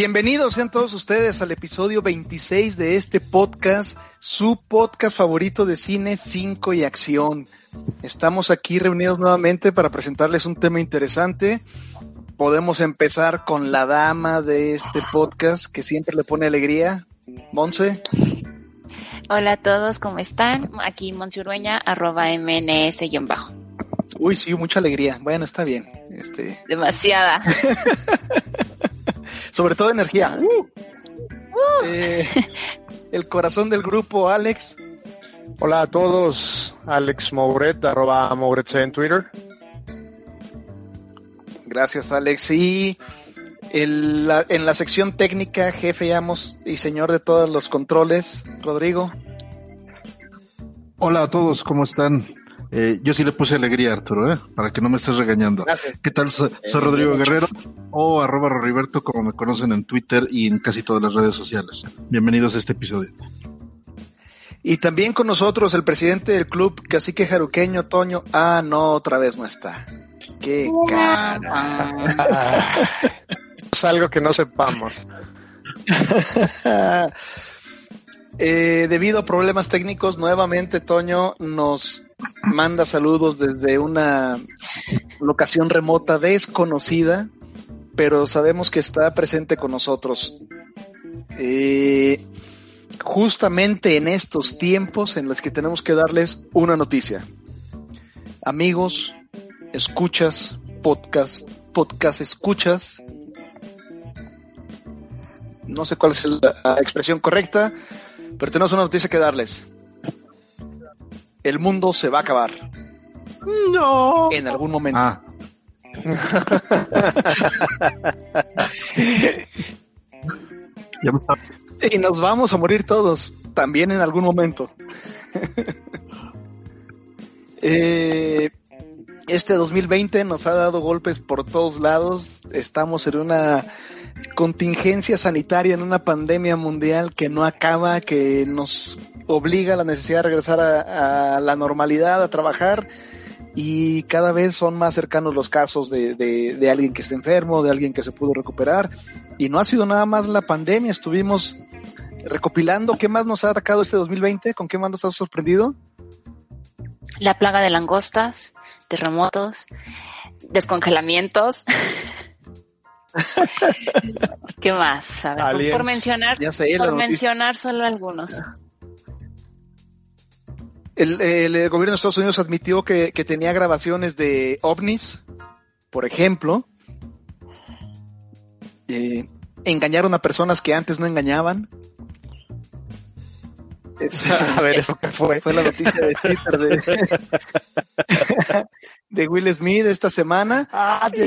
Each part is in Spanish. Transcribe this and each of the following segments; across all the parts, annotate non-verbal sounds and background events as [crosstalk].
Bienvenidos sean todos ustedes al episodio 26 de este podcast, su podcast favorito de cine, 5 y acción. Estamos aquí reunidos nuevamente para presentarles un tema interesante. Podemos empezar con la dama de este podcast que siempre le pone alegría, Monse. Hola a todos, ¿cómo están? Aquí Monse Urueña, arroba mns-bajo. Uy, sí, mucha alegría. Bueno, está bien. Este... Demasiada. [laughs] Sobre todo energía. Uh. Eh, el corazón del grupo, Alex. Hola a todos, Alex Mouret, arroba Mouret en Twitter. Gracias, Alex. Y en la, en la sección técnica, jefe y amos y señor de todos los controles, Rodrigo. Hola a todos, ¿cómo están? Eh, yo sí le puse alegría, Arturo, ¿eh? para que no me estés regañando. ¿Qué tal? Soy, Rodrigo Guerrero o arroba Roriberto, como me conocen en Twitter y en casi todas las redes sociales. Bienvenidos a este episodio. Y también con nosotros el presidente del club, Cacique Jaruqueño, Toño. Ah, no, otra vez no está. ¡Qué cara! [laughs] es algo que no sepamos. [laughs] eh, debido a problemas técnicos, nuevamente Toño nos manda saludos desde una locación remota desconocida, pero sabemos que está presente con nosotros. Eh, justamente en estos tiempos en los que tenemos que darles una noticia. Amigos, escuchas, podcast, podcast escuchas. No sé cuál es la expresión correcta, pero tenemos una noticia que darles el mundo se va a acabar. No. En algún momento. Ah. [laughs] ya está. Y nos vamos a morir todos, también en algún momento. [laughs] eh, este 2020 nos ha dado golpes por todos lados. Estamos en una contingencia sanitaria, en una pandemia mundial que no acaba, que nos obliga a la necesidad de regresar a, la normalidad, a trabajar y cada vez son más cercanos los casos de, alguien que está enfermo, de alguien que se pudo recuperar. Y no ha sido nada más la pandemia, estuvimos recopilando qué más nos ha atacado este 2020, con qué más nos sorprendido. La plaga de langostas, terremotos, descongelamientos. [laughs] ¿Qué más? por, mencionar, por mencionar solo algunos. El, gobierno de Estados Unidos admitió que, tenía grabaciones de ovnis, por ejemplo. Eh, engañaron a personas que antes no engañaban. [laughs] a ver, ¿eso qué fue? Fue la noticia de Twitter de, [laughs] Will Smith esta semana. ¡Ah, de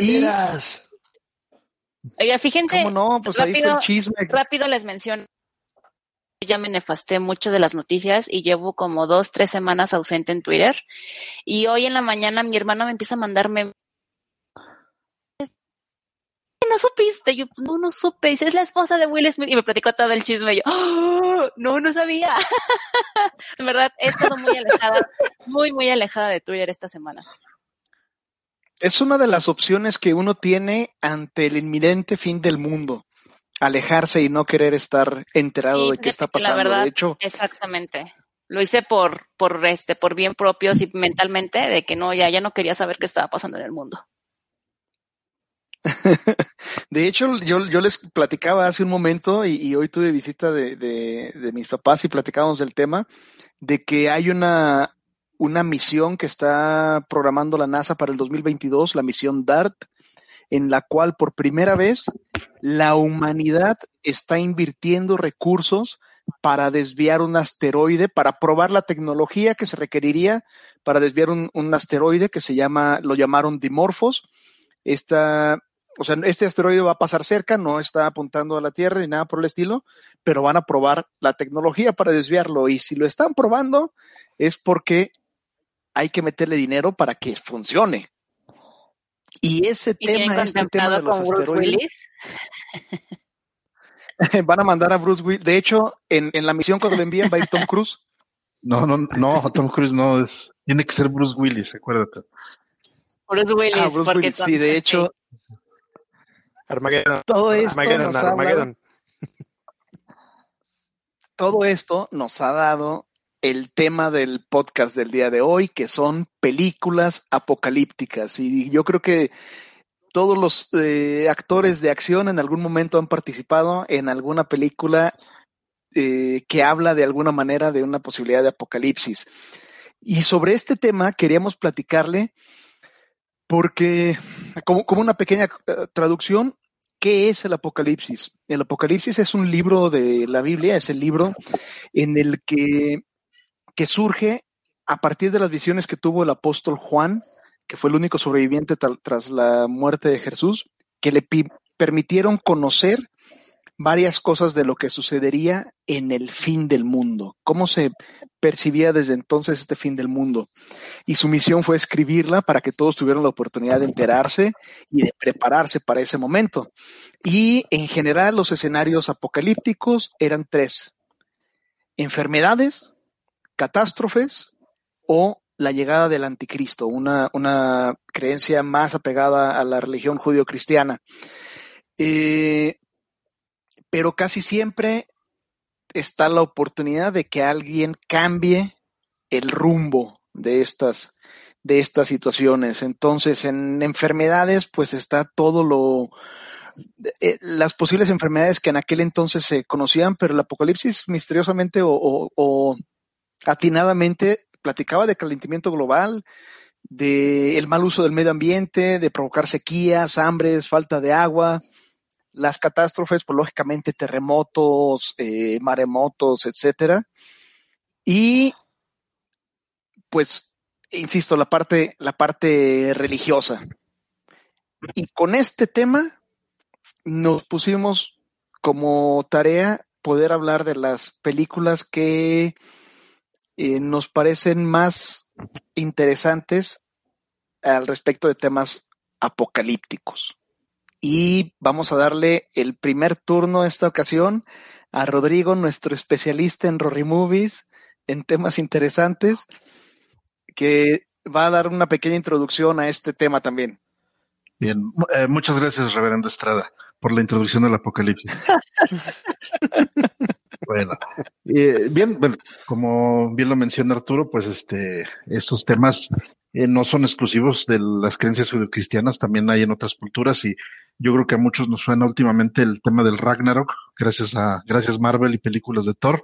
Oiga, fíjense. ¿Cómo no? Pues ahí fue el chisme. Rápido les menciono ya me nefasté mucho de las noticias y llevo como dos, tres semanas ausente en Twitter. Y hoy en la mañana mi hermano me empieza a mandarme no supiste, yo no, no supe, dice, es la esposa de Will Smith y me platicó todo el chisme y yo, ¡Oh! no, no sabía. [laughs] en verdad, he estado muy alejada, muy, muy alejada de Twitter estas semanas. Es una de las opciones que uno tiene ante el inminente fin del mundo alejarse y no querer estar enterado de qué está pasando. La verdad, de hecho, exactamente. Lo hice por, por este, por bien propio y mentalmente, de que no, ya, ya no quería saber qué estaba pasando en el mundo. [laughs] de hecho, yo, yo les platicaba hace un momento y, hoy tuve visita de, de, de, mis papás y platicábamos del tema de que hay una, una misión que está programando la NASA para el 2022, la misión DART, en la cual por primera vez la humanidad está invirtiendo recursos para desviar un asteroide, para probar la tecnología que se requeriría para desviar un, asteroide que se llama, lo llamaron Dimorphos. Esta, o sea, este asteroide va a pasar cerca, no está apuntando a la Tierra ni nada por el estilo, pero van a probar la tecnología para desviarlo. Y si lo están probando, es porque hay que meterle dinero para que funcione. Y ese tema, este tema de los asteroides. [laughs] van a mandar a Bruce Willis. De hecho, en, en la misión cuando lo envían va a ir Tom Cruise. [laughs] No, no, no, Tom Cruise no es. Tiene que ser Bruce Willis, acuérdate. Bruce Willis, ah, Bruce Willis, sí, de hecho. Armageddon. Todo esto Armageddon, todo esto nos ha dado el tema del podcast del día de hoy, que son películas apocalípticas. Y yo creo que todos los eh, actores de acción en algún momento han participado en alguna película eh, que habla de alguna manera de una posibilidad de apocalipsis. Y sobre este tema queríamos platicarle porque, como, como una pequeña eh, traducción, ¿qué es el Apocalipsis? El Apocalipsis es un libro de la Biblia, es el libro en el que, que surge a partir de las visiones que tuvo el apóstol Juan, que fue el único sobreviviente tras la muerte de Jesús, que le permitieron conocer varias cosas de lo que sucedería en el fin del mundo, cómo se percibía desde entonces este fin del mundo. Y su misión fue escribirla para que todos tuvieran la oportunidad de enterarse y de prepararse para ese momento. Y en general los escenarios apocalípticos eran tres. Enfermedades, catástrofes o la llegada del anticristo, una, una creencia más apegada a la religión judío-cristiana. Eh, pero casi siempre está la oportunidad de que alguien cambie el rumbo de estas, de estas situaciones. Entonces, en enfermedades, pues está todo lo, eh, las posibles enfermedades que en aquel entonces se conocían, pero el apocalipsis misteriosamente o, atinadamente platicaba de calentamiento global, de el mal uso del medio ambiente, de provocar sequías, hambres, falta de agua, las catástrofes, pues lógicamente terremotos, eh, maremotos, etcétera. Y pues, insisto, la parte, la parte religiosa. Y con este tema nos pusimos como tarea poder hablar de las películas que eh, nos parecen más interesantes al respecto de temas apocalípticos y vamos a darle el primer turno esta ocasión a Rodrigo, nuestro especialista en Rory Movies, en temas interesantes, que va a dar una pequeña introducción a este tema también. Bien, eh, muchas gracias, Reverendo Estrada, por la introducción del apocalipsis. [laughs] bueno, eh, bien, bueno, como bien lo menciona Arturo, pues este, esos temas eh, no son exclusivos de las creencias judio-cristianas, también hay en otras culturas y yo creo que a muchos nos suena últimamente el tema del Ragnarok, gracias a, gracias Marvel y películas de Thor,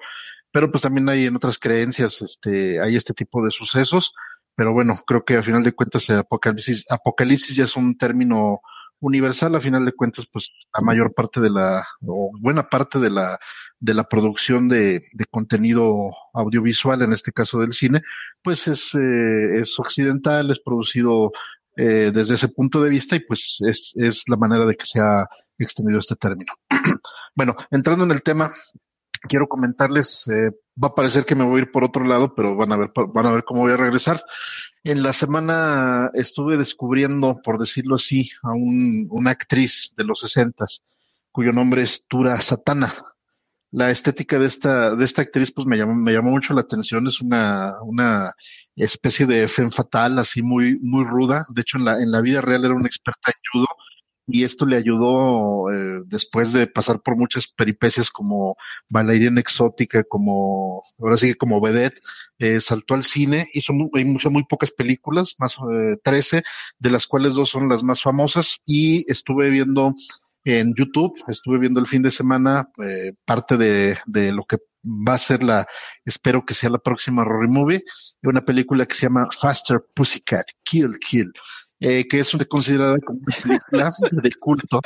pero pues también hay en otras creencias, este, hay este tipo de sucesos, pero bueno, creo que a final de cuentas apocalipsis, apocalipsis ya es un término universal, a final de cuentas, pues la mayor parte de la, o buena parte de la, de la producción de, de contenido audiovisual, en este caso del cine, pues es, eh, es occidental, es producido eh, desde ese punto de vista y pues es, es la manera de que se ha extendido este término. [clears throat] bueno, entrando en el tema, quiero comentarles, eh, va a parecer que me voy a ir por otro lado, pero van a ver, van a ver cómo voy a regresar. En la semana estuve descubriendo, por decirlo así, a un, una actriz de los sesentas, cuyo nombre es Tura Satana. La estética de esta, de esta actriz, pues me llamó, me llamó mucho la atención. Es una, una especie de femme fatal, así muy, muy ruda. De hecho, en la, en la vida real era una experta en judo y esto le ayudó eh, después de pasar por muchas peripecias como bailarina exótica, como ahora sí que como vedette, eh, saltó al cine, hizo muy, hay muchas muy pocas películas, más eh, 13, de las cuales dos son las más famosas y estuve viendo en YouTube, estuve viendo el fin de semana eh, parte de, de lo que va a ser la, espero que sea la próxima Rory Movie, una película que se llama Faster Pussycat, Kill Kill eh, que es considerada como una película [laughs] de culto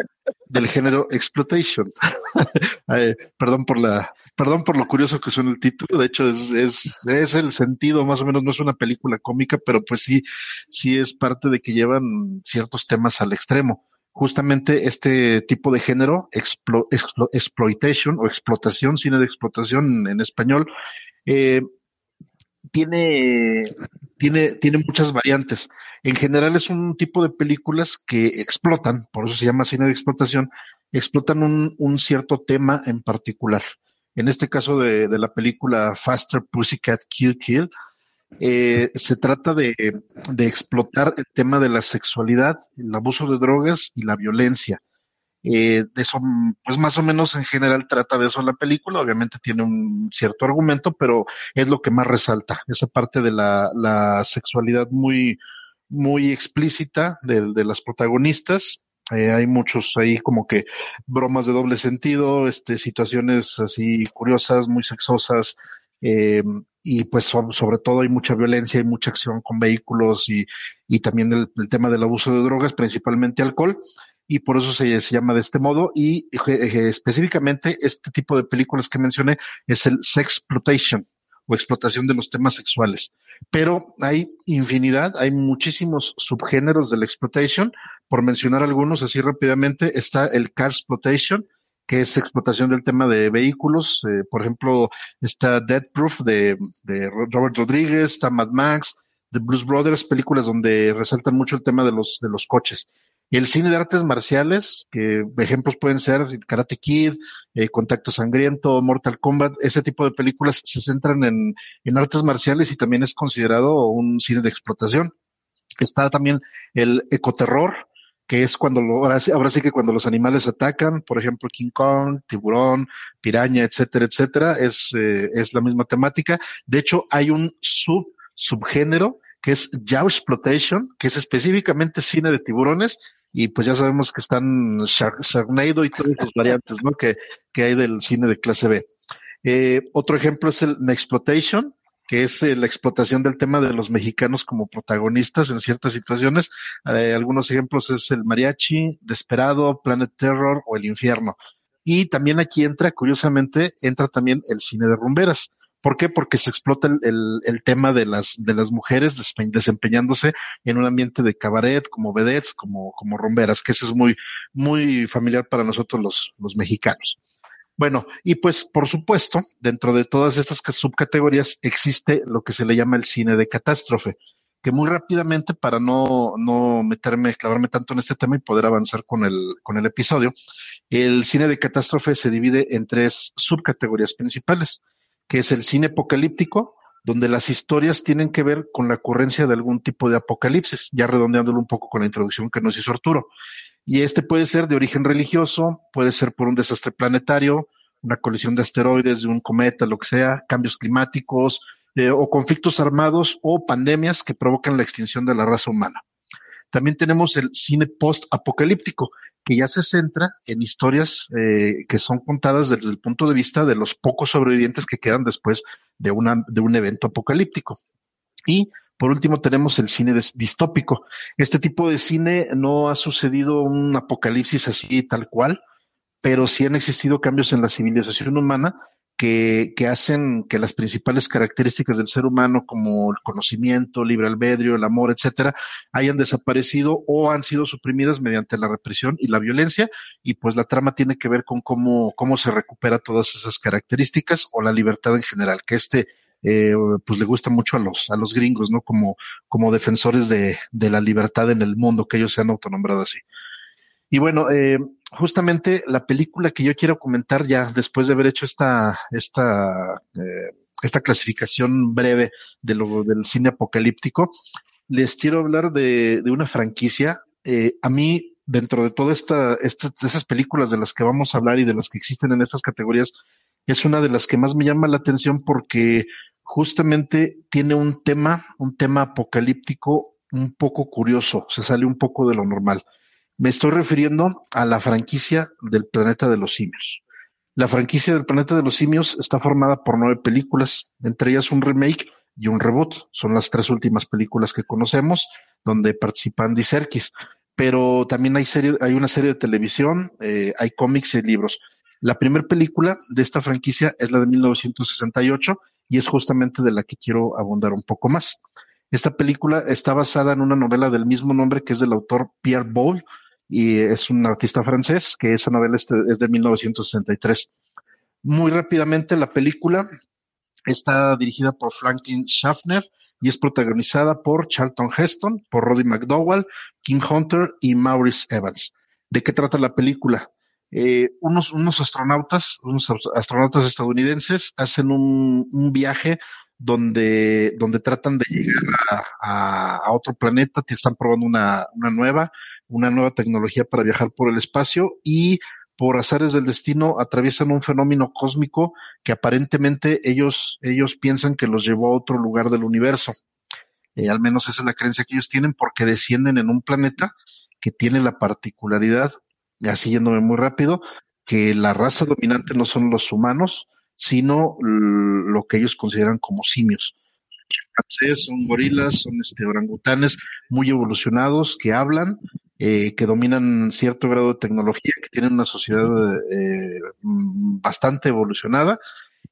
del género exploitation. [laughs] eh, perdón por la, perdón por lo curioso que suena el título. De hecho, es, es, es el sentido, más o menos, no es una película cómica, pero pues sí, sí es parte de que llevan ciertos temas al extremo. Justamente este tipo de género, explo, explo, exploitation o explotación, cine de explotación en español, eh, tiene, tiene, tiene muchas variantes. En general es un tipo de películas que explotan, por eso se llama cine de explotación, explotan un, un cierto tema en particular. En este caso de, de la película Faster Pussycat Kill Kill, eh, se trata de, de explotar el tema de la sexualidad, el abuso de drogas y la violencia. Eh, eso, pues más o menos en general trata de eso la película. Obviamente tiene un cierto argumento, pero es lo que más resalta, esa parte de la, la sexualidad muy, muy explícita de, de las protagonistas. Eh, hay muchos ahí como que bromas de doble sentido, este, situaciones así curiosas, muy sexosas, eh, y pues sobre todo hay mucha violencia y mucha acción con vehículos y, y también el, el, tema del abuso de drogas, principalmente alcohol, y por eso se, se llama de este modo, y específicamente este tipo de películas que mencioné es el sexploitation o explotación de los temas sexuales. Pero hay infinidad, hay muchísimos subgéneros del exploitation. Por mencionar algunos así rápidamente, está el car exploitation, que es explotación del tema de vehículos. Eh, por ejemplo, está Dead Proof de, Robert Rodríguez, está Mad Max, The Blues Brothers, películas donde resaltan mucho el tema de los, de los coches. El cine de artes marciales, que ejemplos pueden ser Karate Kid, eh, Contacto Sangriento, Mortal Kombat, ese tipo de películas se centran en, en artes marciales y también es considerado un cine de explotación. Está también el ecoterror, que es cuando lo, ahora, sí, ahora sí que cuando los animales atacan, por ejemplo King Kong, tiburón, piraña, etcétera, etcétera, es, eh, es la misma temática. De hecho, hay un sub, subgénero que es Yaw Exploitation, que es específicamente cine de tiburones, y pues ya sabemos que están Sharknado y todas sus variantes, ¿no? Que, que hay del cine de clase B. Eh, otro ejemplo es el Exploitation, que es eh, la explotación del tema de los mexicanos como protagonistas en ciertas situaciones. Eh, algunos ejemplos es el Mariachi, Desperado, Planet Terror o El Infierno. Y también aquí entra, curiosamente, entra también el cine de rumberas. ¿Por qué? Porque se explota el, el, tema de las, de las mujeres desempeñándose en un ambiente de cabaret, como vedettes, como, como rumberas, que eso es muy, muy familiar para nosotros los, los mexicanos. Bueno, y pues por supuesto, dentro de todas estas subcategorías existe lo que se le llama el cine de catástrofe, que muy rápidamente, para no, no meterme, clavarme tanto en este tema y poder avanzar con el, con el episodio, el cine de catástrofe se divide en tres subcategorías principales que es el cine apocalíptico, donde las historias tienen que ver con la ocurrencia de algún tipo de apocalipsis, ya redondeándolo un poco con la introducción que nos hizo Arturo. Y este puede ser de origen religioso, puede ser por un desastre planetario, una colisión de asteroides, de un cometa, lo que sea, cambios climáticos, eh, o conflictos armados o pandemias que provocan la extinción de la raza humana. También tenemos el cine post-apocalíptico, que ya se centra en historias eh, que son contadas desde el punto de vista de los pocos sobrevivientes que quedan después de, de un evento apocalíptico. Y por último tenemos el cine distópico. Este tipo de cine no ha sucedido un apocalipsis así tal cual, pero sí han existido cambios en la civilización humana que, que, hacen que las principales características del ser humano, como el conocimiento, libre albedrío, el amor, etcétera, hayan desaparecido o han sido suprimidas mediante la represión y la violencia. Y pues la trama tiene que ver con cómo, cómo se recupera todas esas características o la libertad en general, que este eh, pues le gusta mucho a los, a los gringos, ¿no? Como, como defensores de, de la libertad en el mundo, que ellos se han autonombrado así. Y bueno, eh, justamente la película que yo quiero comentar ya después de haber hecho esta, esta, eh, esta clasificación breve de lo, del cine apocalíptico, les quiero hablar de, de una franquicia. Eh, a mí, dentro de todas esta, esta, esas películas de las que vamos a hablar y de las que existen en estas categorías, es una de las que más me llama la atención porque justamente tiene un tema, un tema apocalíptico un poco curioso, se sale un poco de lo normal. Me estoy refiriendo a la franquicia del planeta de los simios. La franquicia del planeta de los simios está formada por nueve películas, entre ellas un remake y un reboot. Son las tres últimas películas que conocemos, donde participan Andy Serkis. Pero también hay, serie, hay una serie de televisión, eh, hay cómics y libros. La primera película de esta franquicia es la de 1968 y es justamente de la que quiero abundar un poco más. Esta película está basada en una novela del mismo nombre que es del autor Pierre Boulle, y es un artista francés que esa novela es de, es de 1963. Muy rápidamente la película está dirigida por Franklin Schaffner y es protagonizada por Charlton Heston, por Roddy McDowell, King Hunter y Maurice Evans. ¿De qué trata la película? Eh, unos, unos astronautas, unos astronautas estadounidenses hacen un, un viaje donde, donde tratan de llegar a, a, otro planeta, están probando una, una nueva, una nueva tecnología para viajar por el espacio y por azares del destino atraviesan un fenómeno cósmico que aparentemente ellos, ellos piensan que los llevó a otro lugar del universo. Eh, al menos esa es la creencia que ellos tienen porque descienden en un planeta que tiene la particularidad, así yéndome muy rápido, que la raza dominante no son los humanos, sino lo que ellos consideran como simios. Son gorilas, son este, orangutanes muy evolucionados que hablan, eh, que dominan cierto grado de tecnología, que tienen una sociedad eh, bastante evolucionada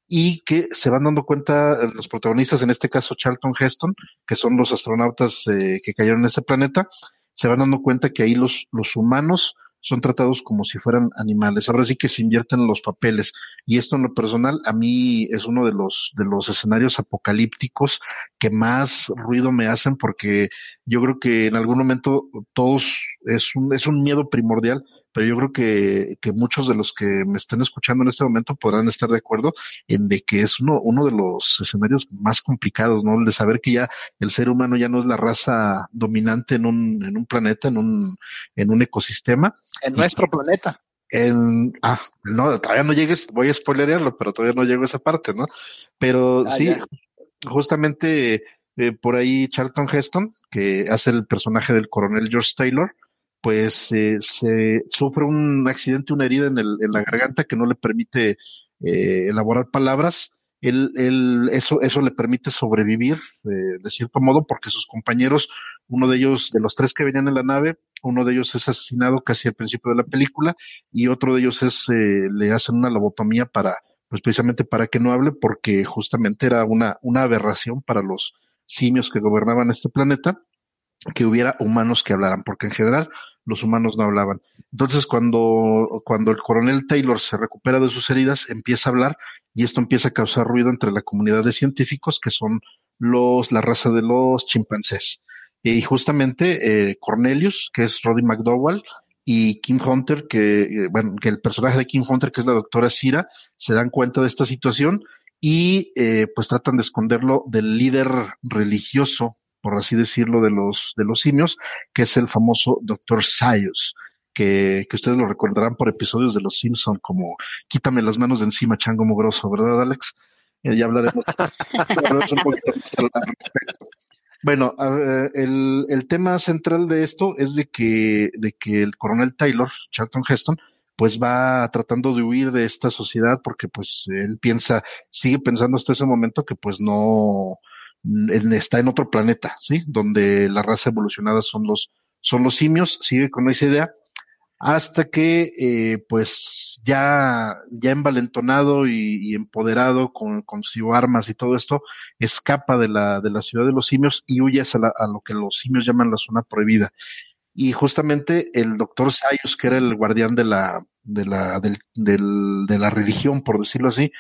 y que se van dando cuenta los protagonistas, en este caso Charlton Heston, que son los astronautas eh, que cayeron en ese planeta, se van dando cuenta que ahí los, los humanos son tratados como si fueran animales. Ahora sí que se invierten los papeles. Y esto en lo personal, a mí es uno de los, de los escenarios apocalípticos que más ruido me hacen porque yo creo que en algún momento todos es un, es un miedo primordial pero yo creo que, que muchos de los que me estén escuchando en este momento podrán estar de acuerdo en de que es uno, uno de los escenarios más complicados, ¿no? El de saber que ya el ser humano ya no es la raza dominante en un, en un planeta, en un, en un ecosistema. En nuestro planeta. En, ah, no, todavía no llegues, voy a spoilerearlo, pero todavía no llego a esa parte, ¿no? Pero ah, sí, justamente eh, por ahí Charlton Heston, que hace el personaje del coronel George Taylor, pues eh, se sufre un accidente, una herida en, el, en la garganta que no le permite eh, elaborar palabras. Él, él, eso, eso le permite sobrevivir eh, de cierto modo porque sus compañeros, uno de ellos, de los tres que venían en la nave, uno de ellos es asesinado casi al principio de la película y otro de ellos es, eh, le hacen una lobotomía para, pues precisamente para que no hable porque justamente era una, una aberración para los simios que gobernaban este planeta que hubiera humanos que hablaran, porque en general los humanos no hablaban. Entonces, cuando, cuando el coronel Taylor se recupera de sus heridas, empieza a hablar y esto empieza a causar ruido entre la comunidad de científicos que son los, la raza de los chimpancés. Y justamente eh, Cornelius, que es Roddy McDowell, y Kim Hunter, que, eh, bueno, que el personaje de Kim Hunter, que es la doctora Sira, se dan cuenta de esta situación y eh, pues tratan de esconderlo del líder religioso por así decirlo, de los, de los simios, que es el famoso Dr. Sayus, que, que ustedes lo recordarán por episodios de Los Simpson como Quítame las manos de encima, chango mugroso, ¿verdad, Alex? Eh, ya hablaremos, [laughs] un poquito al respecto. Bueno, el, el tema central de esto es de que, de que el coronel Taylor, Charlton Heston, pues va tratando de huir de esta sociedad porque pues él piensa, sigue pensando hasta ese momento que pues no, está en otro planeta, ¿sí? Donde la raza evolucionada son los, son los simios, sigue con esa idea, hasta que, eh, pues, ya, ya envalentonado y, empoderado con, con su armas y todo esto, escapa de la, de la ciudad de los simios y huye a, lo que los simios llaman la zona prohibida. Y justamente el doctor Sayus, que era el guardián de la, de la, del, de la religión, por decirlo así,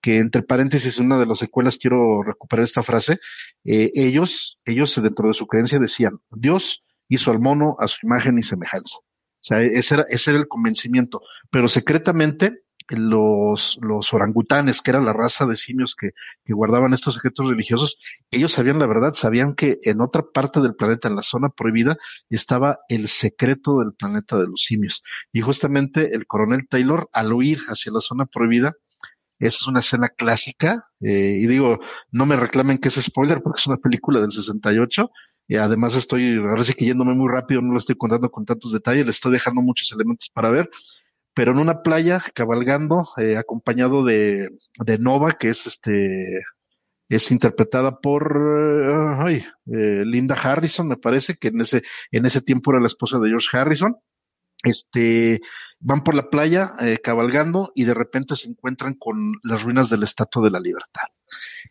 que entre paréntesis, una de las secuelas quiero recuperar esta frase, eh, ellos, ellos dentro de su creencia decían, Dios hizo al mono a su imagen y semejanza. O sea, ese era, ese era el convencimiento. Pero secretamente, los, los orangutanes, que era la raza de simios que, que guardaban estos objetos religiosos, ellos sabían la verdad, sabían que en otra parte del planeta, en la zona prohibida, estaba el secreto del planeta de los simios. Y justamente el coronel Taylor, al huir hacia la zona prohibida, es una escena clásica, eh, y digo, no me reclamen que es spoiler porque es una película del 68, y además estoy, ahora sí que yéndome muy rápido, no lo estoy contando con tantos detalles, le estoy dejando muchos elementos para ver, pero en una playa, cabalgando, eh, acompañado de, de Nova, que es este, es interpretada por ay, eh, Linda Harrison, me parece, que en ese, en ese tiempo era la esposa de George Harrison. Este, van por la playa eh, cabalgando y de repente se encuentran con las ruinas de la Estatua de la Libertad.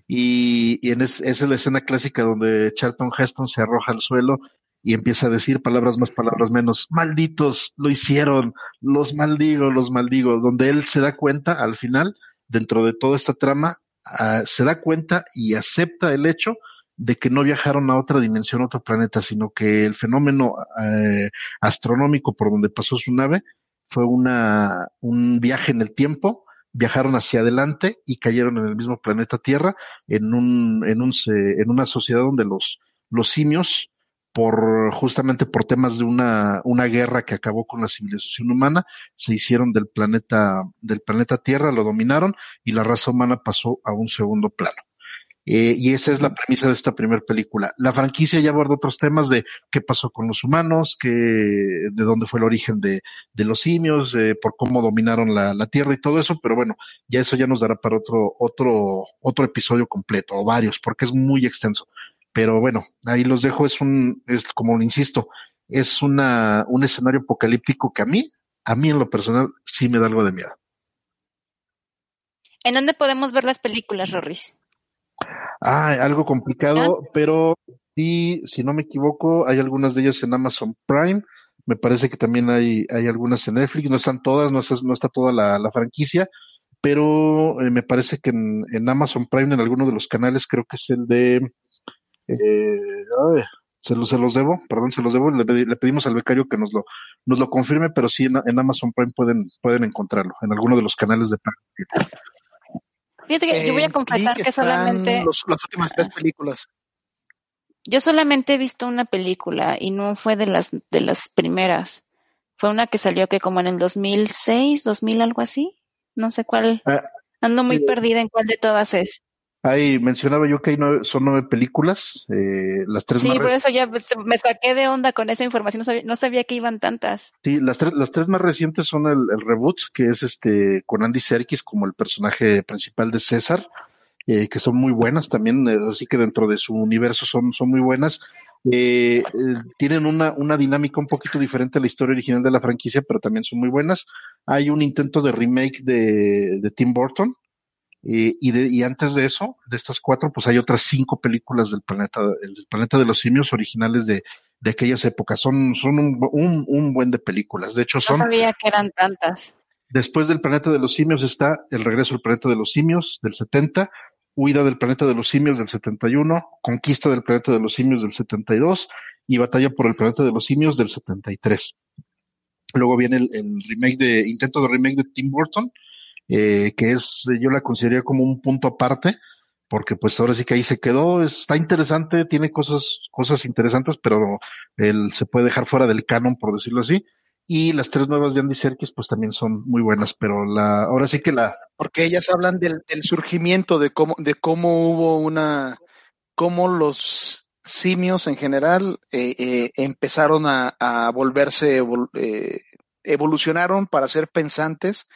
Y, y en es, es la escena clásica donde Charlton Heston se arroja al suelo y empieza a decir palabras más, palabras menos, malditos, lo hicieron, los maldigo, los maldigo, donde él se da cuenta al final, dentro de toda esta trama, uh, se da cuenta y acepta el hecho de que no viajaron a otra dimensión, a otro planeta, sino que el fenómeno eh, astronómico por donde pasó su nave fue una, un viaje en el tiempo, viajaron hacia adelante y cayeron en el mismo planeta Tierra, en un, en un, en una sociedad donde los, los simios, por justamente por temas de una, una guerra que acabó con la civilización humana, se hicieron del planeta, del planeta Tierra, lo dominaron y la raza humana pasó a un segundo plano. Eh, y esa es la premisa de esta primera película. La franquicia ya abordó otros temas de qué pasó con los humanos, que, de dónde fue el origen de, de los simios, eh, por cómo dominaron la, la, Tierra y todo eso, pero bueno, ya eso ya nos dará para otro, otro, otro episodio completo, o varios, porque es muy extenso. Pero bueno, ahí los dejo, es un, es como insisto, es una, un escenario apocalíptico que a mí, a mí en lo personal, sí me da algo de miedo. ¿En dónde podemos ver las películas, Rorris? Ah, algo complicado, pero sí, si no me equivoco, hay algunas de ellas en Amazon Prime. Me parece que también hay, hay algunas en Netflix. No están todas, no está, no está toda la, la franquicia, pero eh, me parece que en, en, Amazon Prime, en alguno de los canales, creo que es el de. Eh, ay, se, los, se los debo, perdón, se los debo. Le, le, pedimos al becario que nos lo, nos lo confirme, pero sí en, en Amazon Prime pueden, pueden encontrarlo, en alguno de los canales de Prime. Fíjate que yo voy a confesar que solamente. Los, las últimas tres películas. Yo solamente he visto una película y no fue de las, de las primeras. Fue una que salió que como en el 2006, 2000, algo así. No sé cuál. Ah, Ando muy perdida en cuál de todas es. Ahí mencionaba yo que hay nueve, son nueve películas, eh, las tres Sí, más por eso ya me saqué de onda con esa información, no sabía, no sabía que iban tantas. Sí, las tres, las tres más recientes son el, el reboot, que es este con Andy Serkis como el personaje principal de César, eh, que son muy buenas también, eh, así que dentro de su universo son, son muy buenas. Eh, tienen una, una dinámica un poquito diferente a la historia original de la franquicia, pero también son muy buenas. Hay un intento de remake de, de Tim Burton, eh, y, de, y antes de eso, de estas cuatro, pues hay otras cinco películas del planeta, del planeta de los simios originales de, de aquellas épocas. Son, son un, un, un, buen de películas. De hecho, son. No sabía que eran tantas. Después del planeta de los simios está El regreso al planeta de los simios del 70, Huida del planeta de los simios del 71, Conquista del planeta de los simios del 72 y Batalla por el planeta de los simios del 73. Luego viene el, el remake de, intento de remake de Tim Burton, eh, que es, yo la consideraría como un punto aparte, porque pues ahora sí que ahí se quedó, está interesante, tiene cosas, cosas interesantes, pero él se puede dejar fuera del canon, por decirlo así. Y las tres nuevas de Andy Serkis, pues también son muy buenas, pero la, ahora sí que la. Porque ellas hablan del, del surgimiento, de cómo, de cómo hubo una, cómo los simios en general eh, eh, empezaron a, volverse, eh, evolucionaron para ser pensantes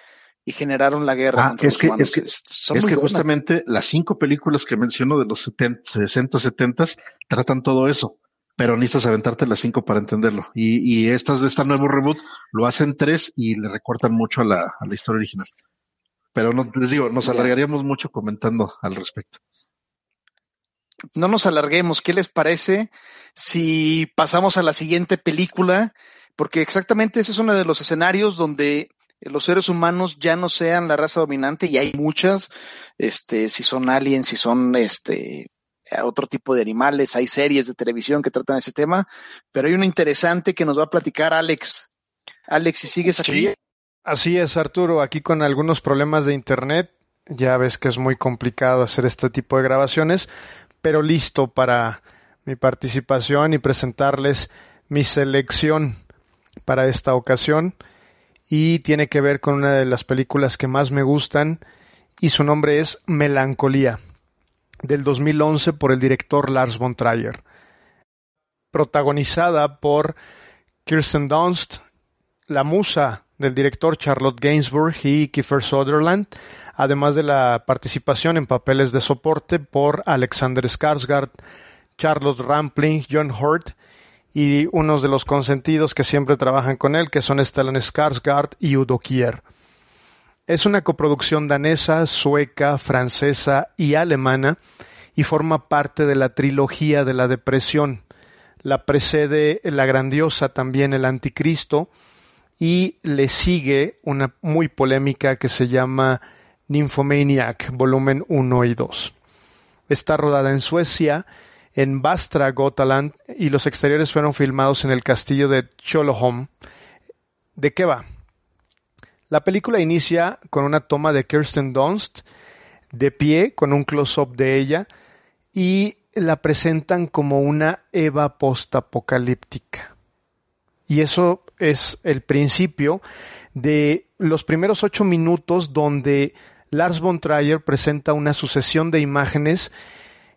y generaron la guerra. Ah, es que, es que, es que justamente las cinco películas que menciono de los 70, 60, 70 tratan todo eso, pero necesitas aventarte las cinco para entenderlo. Y, y estas de esta nuevo reboot lo hacen tres y le recortan mucho a la, a la historia original. Pero no, les digo, nos alargaríamos mucho comentando al respecto. No nos alarguemos. ¿Qué les parece si pasamos a la siguiente película? Porque exactamente ese es uno de los escenarios donde los seres humanos ya no sean la raza dominante y hay muchas, este, si son aliens, si son, este, otro tipo de animales, hay series de televisión que tratan ese tema, pero hay uno interesante que nos va a platicar Alex. Alex, si sigues aquí. Sí, así es, Arturo, aquí con algunos problemas de internet, ya ves que es muy complicado hacer este tipo de grabaciones, pero listo para mi participación y presentarles mi selección para esta ocasión y tiene que ver con una de las películas que más me gustan y su nombre es Melancolía del 2011 por el director Lars von Trier. Protagonizada por Kirsten Dunst, la musa del director Charlotte Gainsbourg y Kiefer Sutherland, además de la participación en papeles de soporte por Alexander Skarsgård, Charlotte Rampling, John Hurt y unos de los consentidos que siempre trabajan con él, que son Stellan Skarsgård y Udo Kier. Es una coproducción danesa, sueca, francesa y alemana y forma parte de la trilogía de la depresión. La precede la grandiosa también El Anticristo y le sigue una muy polémica que se llama Nymphomaniac, volumen 1 y 2. Está rodada en Suecia en Bastra, Gotaland, y los exteriores fueron filmados en el castillo de Choloholm. ¿De qué va? La película inicia con una toma de Kirsten Dunst de pie con un close-up de ella y la presentan como una Eva postapocalíptica. Y eso es el principio de los primeros ocho minutos donde Lars von Trier presenta una sucesión de imágenes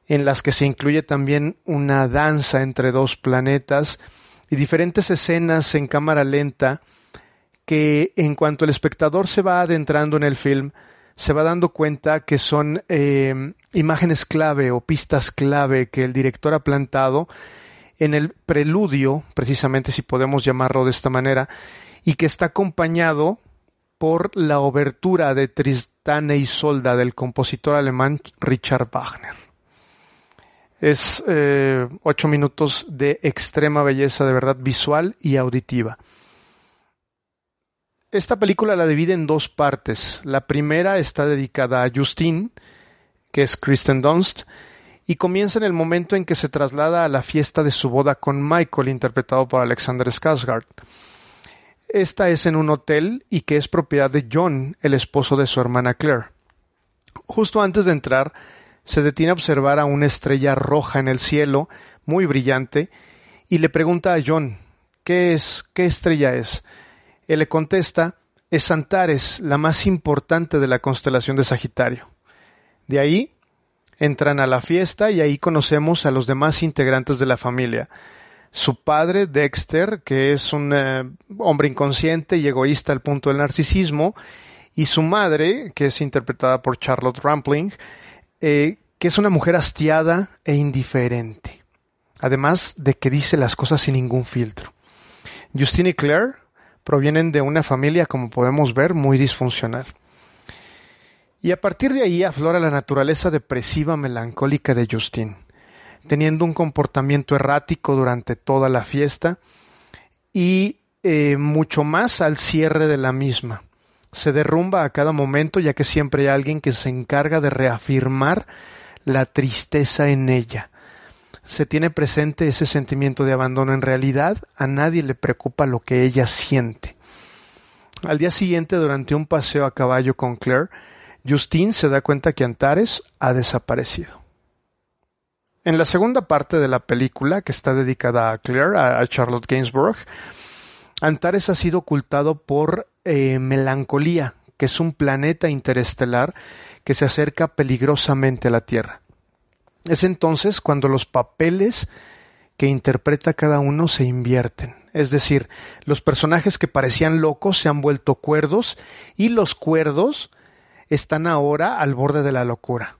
en las que se incluye también una danza entre dos planetas y diferentes escenas en cámara lenta que en cuanto el espectador se va adentrando en el film, se va dando cuenta que son eh, imágenes clave o pistas clave que el director ha plantado en el preludio, precisamente si podemos llamarlo de esta manera, y que está acompañado por la obertura de Tristane y Solda del compositor alemán Richard Wagner. Es eh, ocho minutos de extrema belleza, de verdad, visual y auditiva. Esta película la divide en dos partes. La primera está dedicada a Justine, que es Kristen Dunst, y comienza en el momento en que se traslada a la fiesta de su boda con Michael, interpretado por Alexander Skarsgård. Esta es en un hotel y que es propiedad de John, el esposo de su hermana Claire. Justo antes de entrar, se detiene a observar a una estrella roja en el cielo, muy brillante, y le pregunta a John, ¿qué es? ¿Qué estrella es? Él le contesta, es Antares, la más importante de la constelación de Sagitario. De ahí entran a la fiesta y ahí conocemos a los demás integrantes de la familia. Su padre, Dexter, que es un eh, hombre inconsciente y egoísta al punto del narcisismo, y su madre, que es interpretada por Charlotte Rampling, eh, que es una mujer hastiada e indiferente, además de que dice las cosas sin ningún filtro. Justine y Claire provienen de una familia, como podemos ver, muy disfuncional. Y a partir de ahí aflora la naturaleza depresiva melancólica de Justine, teniendo un comportamiento errático durante toda la fiesta y eh, mucho más al cierre de la misma. Se derrumba a cada momento ya que siempre hay alguien que se encarga de reafirmar la tristeza en ella, se tiene presente ese sentimiento de abandono. En realidad, a nadie le preocupa lo que ella siente. Al día siguiente, durante un paseo a caballo con Claire, Justine se da cuenta que Antares ha desaparecido. En la segunda parte de la película, que está dedicada a Claire, a Charlotte Gainsbourg, Antares ha sido ocultado por eh, Melancolía, que es un planeta interestelar que se acerca peligrosamente a la Tierra. Es entonces cuando los papeles que interpreta cada uno se invierten. Es decir, los personajes que parecían locos se han vuelto cuerdos y los cuerdos están ahora al borde de la locura.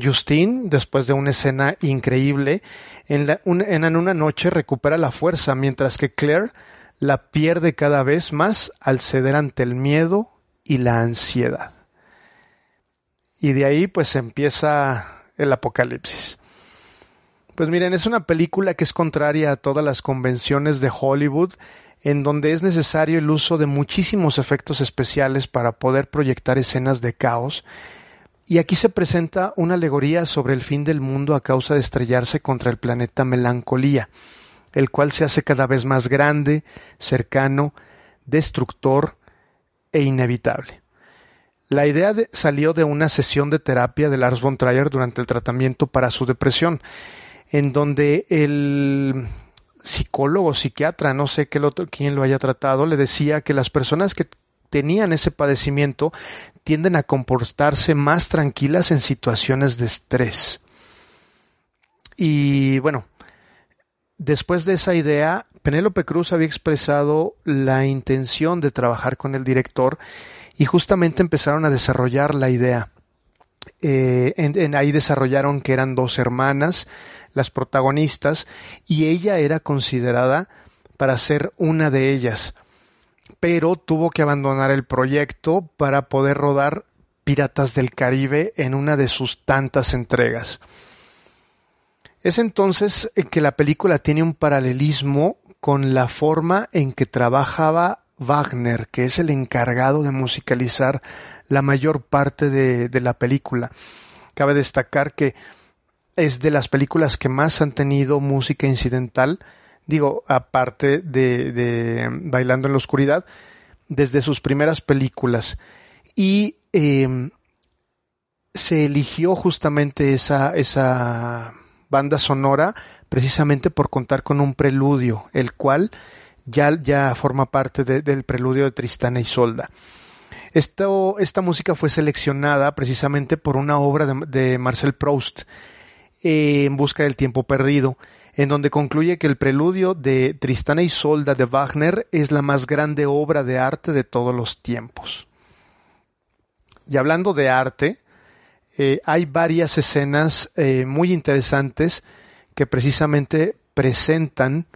Justine, después de una escena increíble, en, una noche recupera la fuerza, mientras que Claire la pierde cada vez más al ceder ante el miedo y la ansiedad. Y de ahí pues empieza el apocalipsis. Pues miren, es una película que es contraria a todas las convenciones de Hollywood, en donde es necesario el uso de muchísimos efectos especiales para poder proyectar escenas de caos. Y aquí se presenta una alegoría sobre el fin del mundo a causa de estrellarse contra el planeta Melancolía, el cual se hace cada vez más grande, cercano, destructor e inevitable. La idea salió de una sesión de terapia de Lars von Trier durante el tratamiento para su depresión, en donde el psicólogo, psiquiatra, no sé quién lo haya tratado, le decía que las personas que tenían ese padecimiento tienden a comportarse más tranquilas en situaciones de estrés. Y bueno, después de esa idea, Penélope Cruz había expresado la intención de trabajar con el director y justamente empezaron a desarrollar la idea. Eh, en, ahí desarrollaron que eran dos hermanas, las protagonistas, y ella era considerada para ser una de ellas, pero tuvo que abandonar el proyecto para poder rodar Piratas del Caribe en una de sus tantas entregas. Es entonces que la película tiene un paralelismo con la forma en que trabajaba Wagner, que es el encargado de musicalizar la mayor parte de, la película. Cabe destacar que es de las películas que más han tenido música incidental, digo, aparte de, Bailando en la Oscuridad, desde sus primeras películas. Y em, se eligió justamente esa, esa banda sonora precisamente por contar con un preludio, el cual ya, ya forma parte del preludio de Tristana y Solda. Esto, esta música fue seleccionada precisamente por una obra de, Marcel Proust, eh, En busca del tiempo perdido, en donde concluye que el preludio de Tristana y Solda de Wagner es la más grande obra de arte de todos los tiempos. Y hablando de arte, eh, hay varias escenas eh, muy interesantes que precisamente presentan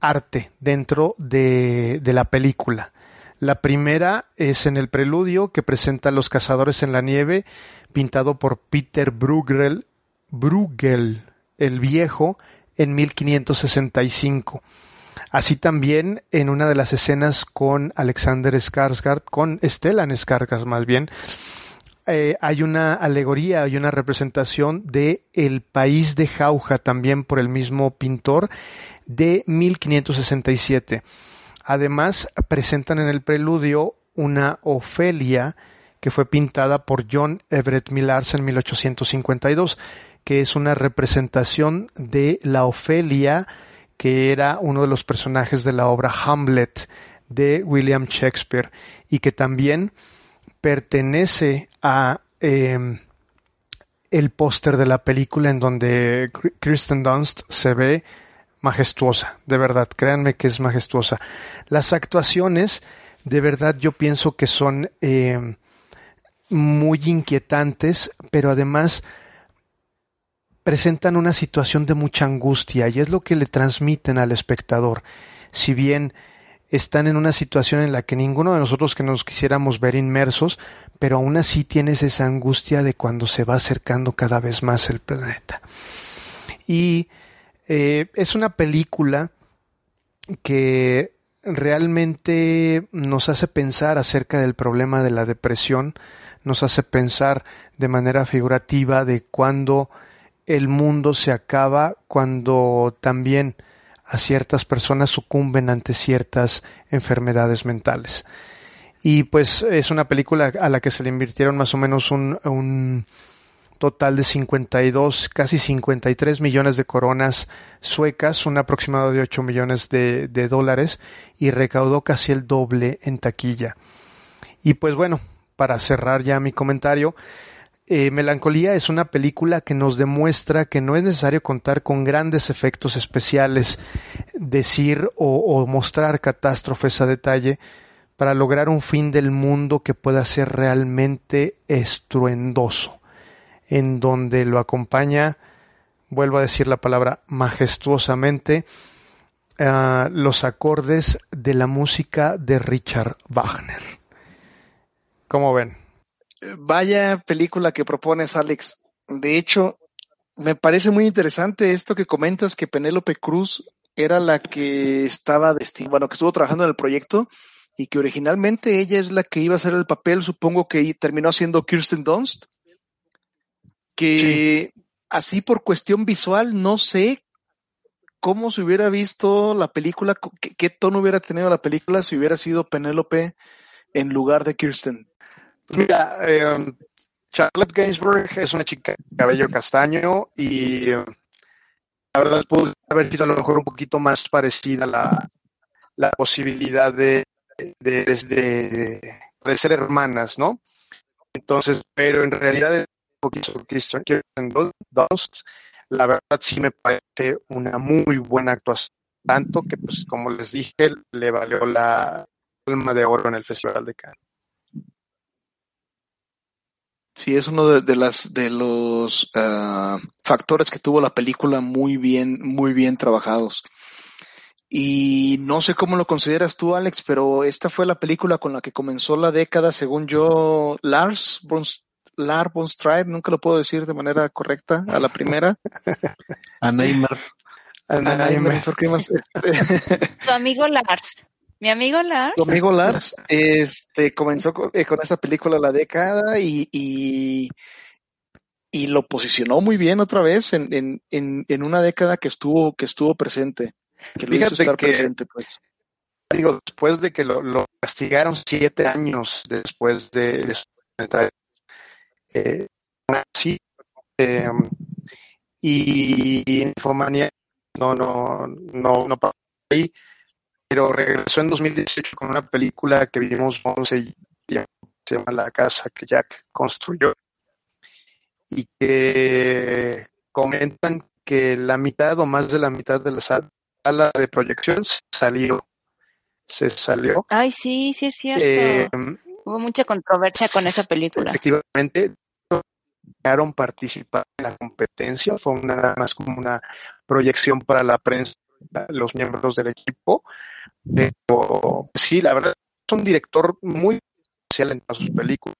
arte dentro de, la película. La primera es en el preludio que presenta los cazadores en la nieve, pintado por Peter Bruegel, Bruegel el Viejo, en 1565. Así también en una de las escenas con Alexander Skarsgård, con Stellan Skarsgård más bien, eh, hay una alegoría, hay una representación de El País de Jauja, también por el mismo pintor, de 1567. Además, presentan en el preludio una Ofelia que fue pintada por John Everett Millars en 1852, que es una representación de la Ofelia que era uno de los personajes de la obra Hamlet de William Shakespeare y que también pertenece a em, el póster de la película en donde Kristen Dunst se ve majestuosa, de verdad, créanme que es majestuosa. Las actuaciones, de verdad, yo pienso que son em, muy inquietantes, pero además presentan una situación de mucha angustia y es lo que le transmiten al espectador. Si bien están en una situación en la que ninguno de nosotros que nos quisiéramos ver inmersos, pero aún así tienes esa angustia de cuando se va acercando cada vez más el planeta. Y eh, es una película que realmente nos hace pensar acerca del problema de la depresión, nos hace pensar de manera figurativa de cuando el mundo se acaba cuando también a ciertas personas sucumben ante ciertas enfermedades mentales. Y pues es una película a la que se le invirtieron más o menos un, total de 52, casi 53 millones de coronas suecas, un aproximado de 8 millones de, de dólares y recaudó casi el doble en taquilla. Y pues bueno, para cerrar ya mi comentario, eh, Melancolía es una película que nos demuestra que no es necesario contar con grandes efectos especiales, decir o, mostrar catástrofes a detalle para lograr un fin del mundo que pueda ser realmente estruendoso, en donde lo acompaña, vuelvo a decir la palabra majestuosamente, ah, los acordes de la música de Richard Wagner. ¿Cómo ven? Vaya película que propones, Alex. De hecho, me parece muy interesante esto que comentas que Penélope Cruz era la que estaba destinada, bueno, que estuvo trabajando en el proyecto y que originalmente ella es la que iba a hacer el papel, supongo que terminó siendo Kirsten Dunst, que así por cuestión visual no sé cómo se hubiera visto la película, qué, qué tono hubiera tenido la película si hubiera sido Penélope en lugar de Kirsten. Mira, eh, Charlotte Gainsbourg es una chica de cabello castaño y la verdad pudo haber sido a lo mejor un poquito más parecida la, la posibilidad de, de, de, ser hermanas, ¿no? Entonces, pero en realidad la verdad sí me parece una muy buena actuación, tanto que pues como les dije, le valió la alma de oro en el Festival de Cannes. Sí, es uno de, las de los uh, factores que tuvo la película muy bien, muy bien trabajados. Y no sé cómo lo consideras tú, Alex, pero esta fue la película con la que comenzó la década, según yo, Lars von, Lars von Stripe, nunca lo puedo decir de manera correcta, a la primera. a Neymar. A Neymar, ¿por qué más? [laughs] Tu amigo Lars. Mi amigo Lars. Tu amigo Lars este, comenzó con, eh, esa película la década y, y, y, lo posicionó muy bien otra vez en, en, en, en, una década que estuvo, que estuvo presente. Que lo hizo estar presente, pues. Digo, después de que lo, lo castigaron siete años después de, de su eh, sí, eh, y Infomanía no, no, no, no pasó ahí, pero regresó en 2018 con una película que vimos se llama La casa que Jack construyó y que comentan que la mitad o más de la mitad de la sala de proyección salió. Se salió. Ay, sí, sí es cierto. Eh, Hubo mucha controversia con esa película. Efectivamente, dejaron participar en la competencia, fue una, nada más como una proyección para la prensa, los miembros del equipo. Pero sí, la verdad, es un director muy especial en todas sus películas.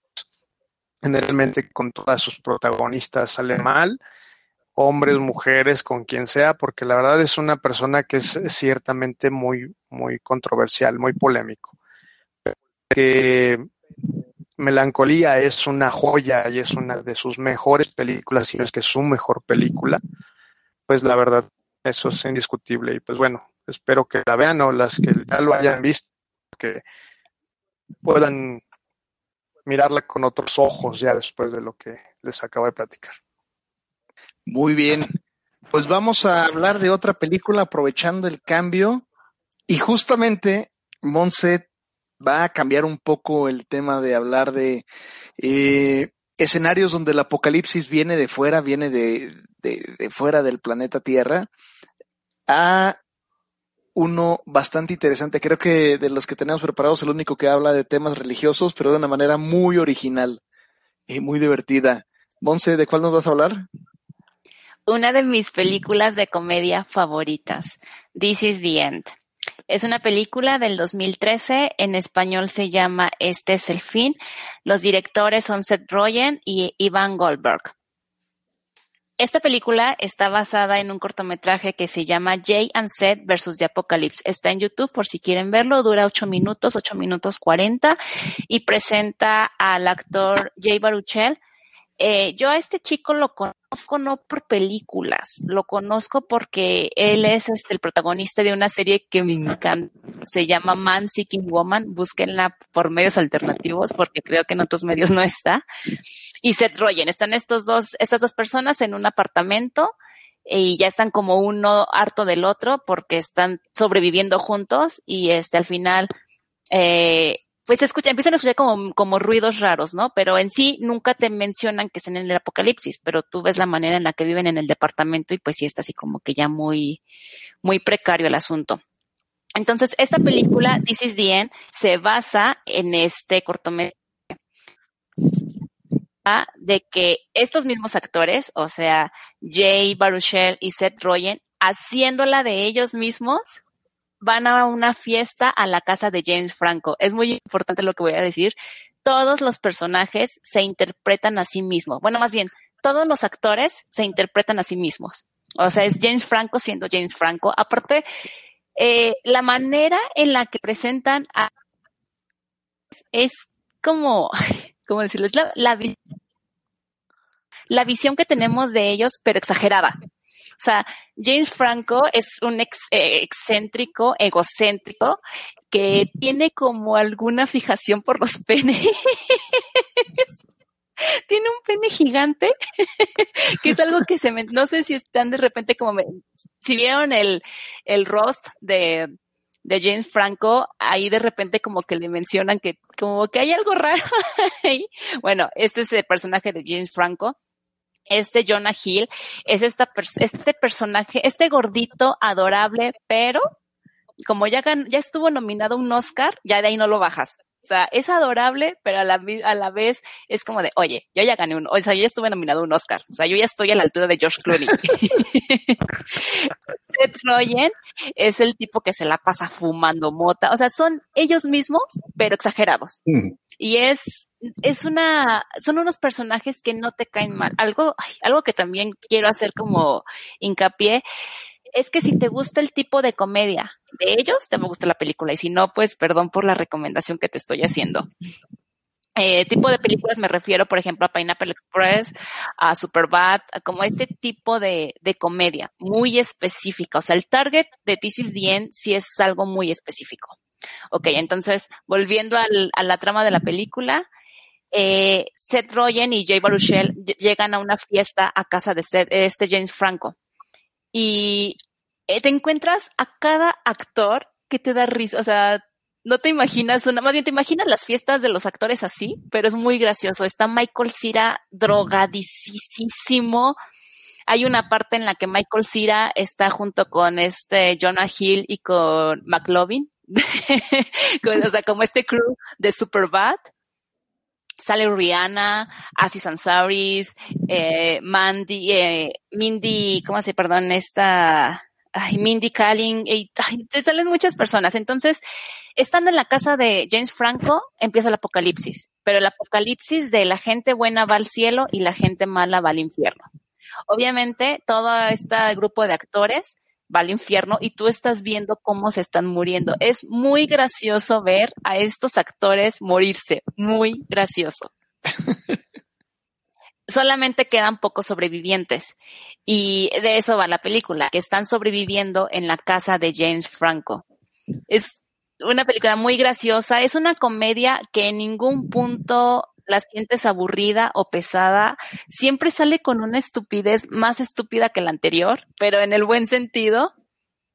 Generalmente con todas sus protagonistas sale mal, hombres, mujeres, con quien sea, porque la verdad es una persona que es ciertamente muy, muy controversial, muy polémico. Que Melancolía es una joya y es una de sus mejores películas, si no es que es su mejor película, pues la verdad, eso es indiscutible. Y pues bueno, espero que la vean o las que ya lo hayan visto, que puedan mirarla con otros ojos ya después de lo que les acabo de platicar. Muy bien. Pues vamos a hablar de otra película aprovechando el cambio. Y justamente, Monse, va a cambiar un poco el tema de hablar de eh, escenarios donde el apocalipsis viene de fuera, viene de, de, fuera del planeta Tierra, a uno bastante interesante. Creo que de los que tenemos preparados, el único que habla de temas religiosos, pero de una manera muy original y muy divertida. Monse, ¿de cuál nos vas a hablar? Una de mis películas de comedia favoritas, This is the End. Es una película del 2013, en español se llama Este es el fin. Los directores son Seth Rogen y Ivan Goldberg. Esta película está basada en un cortometraje que se llama Jay and Seth versus The Apocalypse. Está en YouTube por si quieren verlo. Dura 8 minutos, 8 minutos 40 y presenta al actor Jay Baruchel. Eh, yo a este chico lo conozco conozco no por películas, lo conozco porque él es este, el protagonista de una serie que me encanta, se llama Man Seeking Woman, búsquenla por medios alternativos porque creo que en otros medios no está. Y Seth Rogen, están estos dos, estas dos personas en un apartamento y ya están como uno harto del otro porque están sobreviviendo juntos y este al final eh, pues escucha, empiezan a escuchar como, como ruidos raros, ¿no? Pero en sí nunca te mencionan que estén en el apocalipsis, pero tú ves la manera en la que viven en el departamento y pues sí está así como que ya muy, muy precario el asunto. Entonces, esta película, This is the End, se basa en este cortometraje de que estos mismos actores, o sea, Jay Baruchel y Seth Rogen, haciéndola de ellos mismos, van a una fiesta a la casa de James Franco. Es muy importante lo que voy a decir. Todos los personajes se interpretan a sí mismos. Bueno, más bien, todos los actores se interpretan a sí mismos. O sea, es James Franco siendo James Franco. Aparte, eh, la manera en la que presentan a es como, [laughs] ¿cómo decirlo? Es la, la, la visión que tenemos de ellos, pero exagerada. O sea, James Franco es un ex, eh, excéntrico, egocéntrico, que tiene como alguna fijación por los [laughs] penes. tiene un pene gigante, [laughs] que es algo que se me, no sé si están de repente como, si vieron el, el de, de James Franco, ahí de repente como que le mencionan que como que hay algo raro [laughs] ahí. Bueno, este es el personaje de James Franco este Jonah Hill es esta este personaje, este gordito adorable, pero como ya, ya estuvo nominado un Oscar, ya de ahí no lo bajas. O sea, es adorable, pero a la, a la vez es como de, oye, yo ya gané un, o sea, yo ya estuve nominado a un Oscar. O sea, yo ya estoy a la altura de George Clooney. [laughs] Seth Rogen es el tipo que se la pasa fumando mota. O sea, son ellos mismos, pero exagerados. Mm. Y es, es una, son unos personajes que no te caen mal. Algo, algo que también quiero hacer como hincapié es que si te gusta el tipo de comedia de ellos, te va a la película. Y si no, pues perdón por la recomendación que te estoy haciendo. Eh, tipo de películas me refiero, por ejemplo, a Pineapple Express, a Superbad, como este tipo de, de comedia muy específica. O sea, el target de This is the End sí es algo muy específico. Ok, entonces, volviendo al, a la trama de la película, eh, Seth Rogen y Jay Baruchel llegan a una fiesta a casa de este James Franco. Y eh, te encuentras a cada actor que te da risa. O sea, no te imaginas una, más bien te imaginas las fiestas de los actores así, pero es muy gracioso. Está Michael Cera drogadicísimo. Hay una parte en la que Michael Cera está junto con este Jonah Hill y con McLovin. [laughs] o sea, como este crew de Superbad sale Rihanna, Aziz Ansari's, eh, Mandy, eh, Mindy, ¿cómo se, perdón, esta, ay, Mindy Kaling, y, te salen muchas personas. Entonces, estando en la casa de James Franco, empieza el apocalipsis, pero el apocalipsis de la gente buena va al cielo y la gente mala va al infierno. Obviamente, todo este grupo de actores va al infierno y tú estás viendo cómo se están muriendo. Es muy gracioso ver a estos actores morirse, muy gracioso. [laughs] Solamente quedan pocos sobrevivientes y de eso va la película, que están sobreviviendo en la casa de James Franco. Es una película muy graciosa, es una comedia que en ningún punto la sientes aburrida o pesada, siempre sale con una estupidez más estúpida que la anterior, pero en el buen sentido.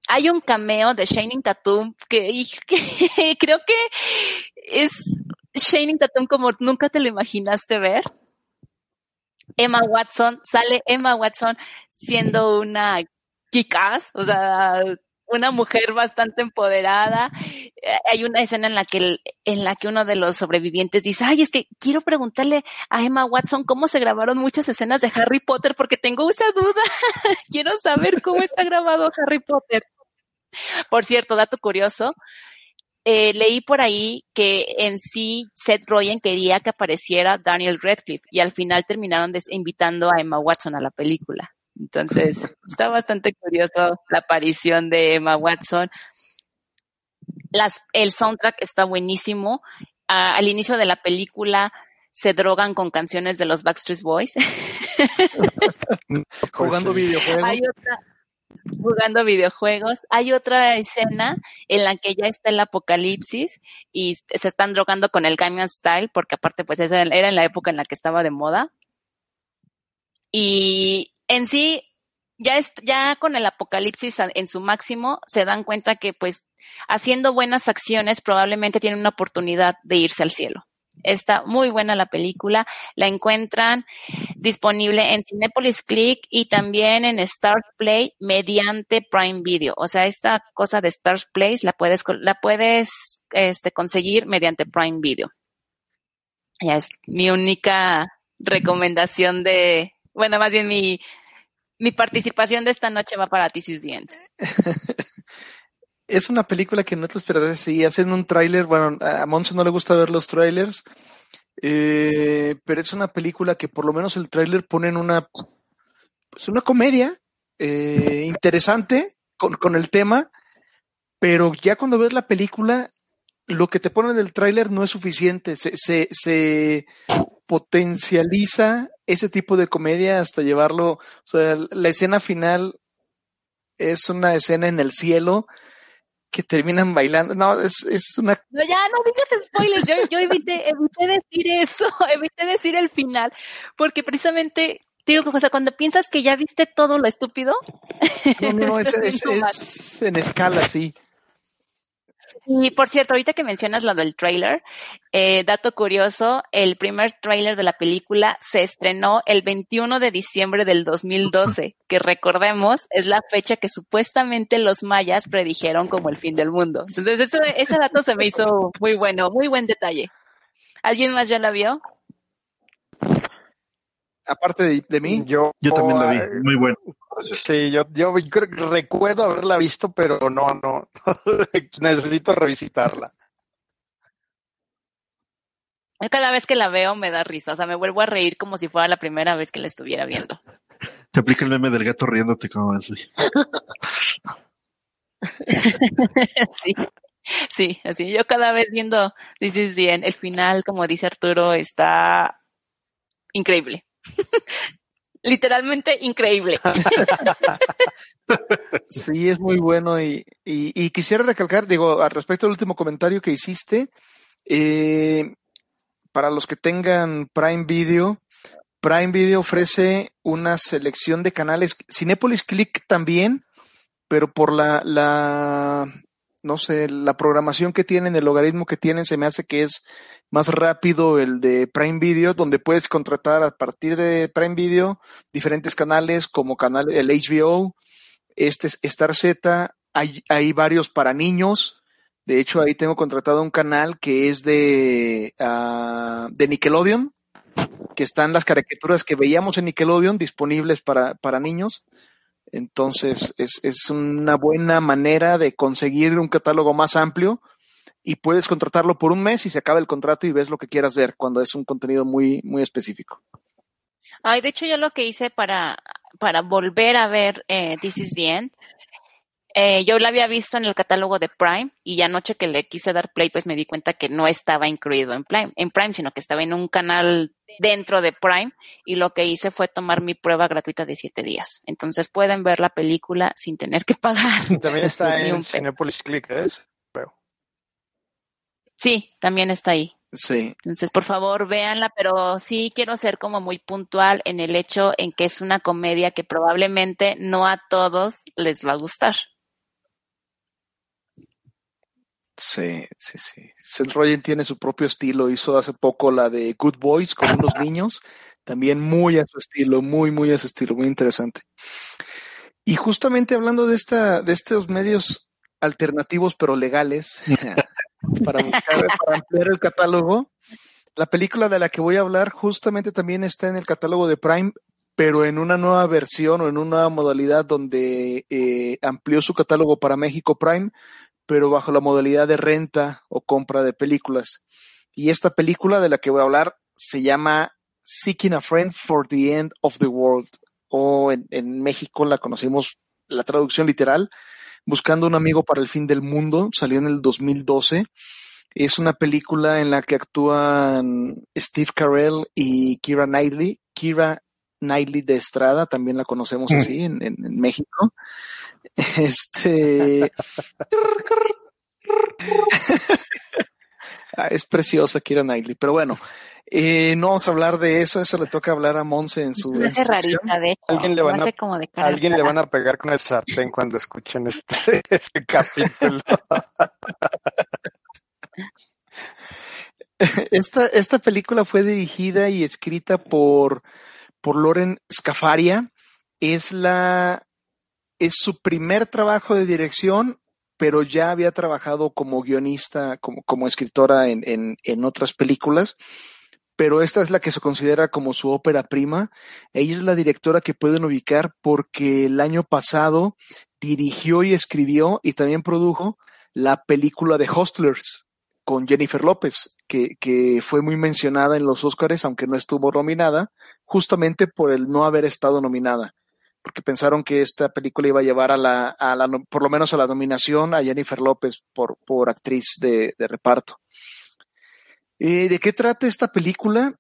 Hay un cameo de Shining Tatum que, [laughs] que creo que es Shining Tatum como nunca te lo imaginaste ver. Emma Watson, sale Emma Watson siendo una kick o sea, una mujer bastante empoderada. Eh, hay una escena en la que en la que uno de los sobrevivientes dice, "Ay, es que quiero preguntarle a Emma Watson cómo se grabaron muchas escenas de Harry Potter porque tengo esa duda. [laughs] quiero saber cómo está grabado Harry Potter." Por cierto, dato curioso, eh, leí por ahí que en sí Seth Rogen quería que apareciera Daniel Radcliffe y al final terminaron invitando a Emma Watson a la película. Entonces, está bastante curioso la aparición de Emma Watson. Las, el soundtrack está buenísimo. al inicio de la película se drogan con canciones de los Backstreet Boys. [laughs] jugando videojuegos. Hay otra, jugando videojuegos. Hay otra escena en la que ya está el apocalipsis y se están drogando con el Gangnam Style, porque aparte pues era en la época en la que estaba de moda. Y en sí, ya, es, ya con el apocalipsis en su máximo, se dan cuenta que pues haciendo buenas acciones probablemente tienen una oportunidad de irse al cielo. Está muy buena la película. La encuentran disponible en Cinepolis Click y también en Stars Play mediante Prime Video. O sea, esta cosa de Stars Play la puedes, la puedes este, conseguir mediante Prime Video. Ya es mi única recomendación de, bueno, más bien mi, mi participación de esta noche va para This is [laughs] es una película que no te esperarás. Si hacen un tráiler, bueno, a Monse no le gusta ver los trailers, eh, pero es una película que por lo menos el tráiler pone en una, pues una comedia eh, interesante con, con, el tema, pero ya cuando ves la película, lo que te ponen en el tráiler no es suficiente, se, se potencializa ese tipo de comedia hasta llevarlo, o sea, la escena final es una escena en el cielo que terminan bailando. No, es, es una... No, ya, no digas spoilers. Yo, yo evité, evité decir eso, [laughs] evité decir el final, porque precisamente, digo, o sea, cuando piensas que ya viste todo lo estúpido. No, no, [laughs] es, es, en escala, sí. Y por cierto, ahorita que mencionas lo del trailer, eh, dato curioso, el primer trailer de la película se estrenó el 21 de diciembre del 2012, [laughs] que recordemos es la fecha que supuestamente los mayas predijeron como el fin del mundo. Entonces, ese dato se me hizo muy bueno, muy buen detalle. ¿Alguien más ya la vio? aparte de, mí. Yo, yo también la vi, muy bueno. Sí, yo, yo recuerdo haberla visto, pero no, no, [laughs] necesito revisitarla. Cada vez que la veo me da risa, o sea, me vuelvo a reír como si fuera la primera vez que la estuviera viendo. Te aplica el meme del gato riéndote como así. [laughs] sí, sí, así. Yo cada vez viendo dices bien, el final, como dice Arturo, está increíble. [laughs] Literalmente increíble. [laughs] sí, es muy bueno y, quisiera recalcar, digo, al respecto del último comentario que hiciste, eh, para los que tengan Prime Video, Prime Video ofrece una selección de canales, Cinepolis Click también, pero por la, la, no sé, la programación que tienen, el logaritmo que tienen, se me hace que es más rápido el de Prime Video, donde puedes contratar a partir de Prime Video diferentes canales como canal, el HBO, este es Star Z, hay, hay varios para niños. De hecho, ahí tengo contratado un canal que es de, uh, de Nickelodeon, que están las caricaturas que veíamos en Nickelodeon disponibles para, para niños. Entonces, es, es una buena manera de conseguir un catálogo más amplio y puedes contratarlo por un mes y se acaba el contrato y ves lo que quieras ver cuando es un contenido muy, muy específico. Ay, de hecho, yo lo que hice para, para volver a ver eh, This is the End, eh, yo la había visto en el catálogo de Prime y anoche que le quise dar play, pues me di cuenta que no estaba incluido en Prime, en Prime, sino que estaba en un canal dentro de Prime y lo que hice fue tomar mi prueba gratuita de siete días. Entonces pueden ver la película sin tener que pagar. [laughs] También está en Cinepolis Click, ¿es? Sí, también está ahí. Sí. Entonces, por favor, véanla, pero sí quiero ser como muy puntual en el hecho en que es una comedia que probablemente no a todos les va a gustar. Sí, sí, sí. Seth Rogen tiene su propio estilo. Hizo hace poco la de Good Boys con unos niños. También muy a su estilo, muy, muy a su estilo, muy interesante. Y justamente hablando de esta, de estos medios alternativos pero legales, [laughs] para buscar, para ampliar el catálogo, la película de la que voy a hablar justamente también está en el catálogo de Prime, pero en una nueva versión o en una nueva modalidad donde eh, amplió su catálogo para México Prime, pero bajo la modalidad de renta o compra de películas. Y esta película de la que voy a hablar se llama Seeking a Friend for the End of the World, o en, en México la conocimos, la traducción literal, Buscando un amigo para el fin del mundo, salió en el 2012. Es una película en la que actúan Steve Carell y Kira Knightley. Kira Knightley de Estrada, también la conocemos así en, en, en México. Este. Ah, es preciosa Kira Knightley, pero bueno, eh, no vamos a hablar de eso, eso le toca hablar a Monse en su. Es rarita, de hecho. Alguien le van a, como de alguien le van a pegar con el sartén cuando escuchen este, [laughs] este capítulo. esta, esta película fue dirigida y escrita por, por Loren Scafaria. Es la, es su primer trabajo de dirección, pero ya había trabajado como guionista, como, escritora en, otras películas pero esta es la que se considera como su ópera prima. Ella es la directora que pueden ubicar porque el año pasado dirigió y escribió y también produjo la película de Hostlers con Jennifer López, que, que fue muy mencionada en los Oscars, aunque no estuvo nominada, justamente por el no haber estado nominada porque pensaron que esta película iba a llevar a la, a la por lo menos a la nominación a Jennifer López por, por actriz de, reparto. Eh, ¿De qué trata esta película?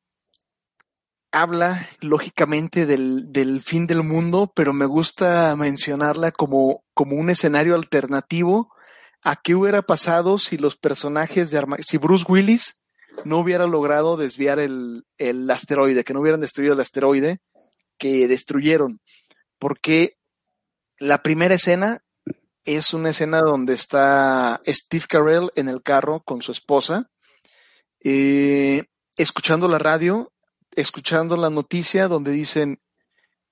Habla, lógicamente, del, del, fin del mundo, pero me gusta mencionarla como, como un escenario alternativo a qué hubiera pasado si los personajes de Arma si Bruce Willis no hubiera logrado desviar el, el asteroide, que no hubieran destruido el asteroide que destruyeron. Porque la primera escena es una escena donde está Steve Carell en el carro con su esposa eh, escuchando la radio, escuchando la noticia donde dicen,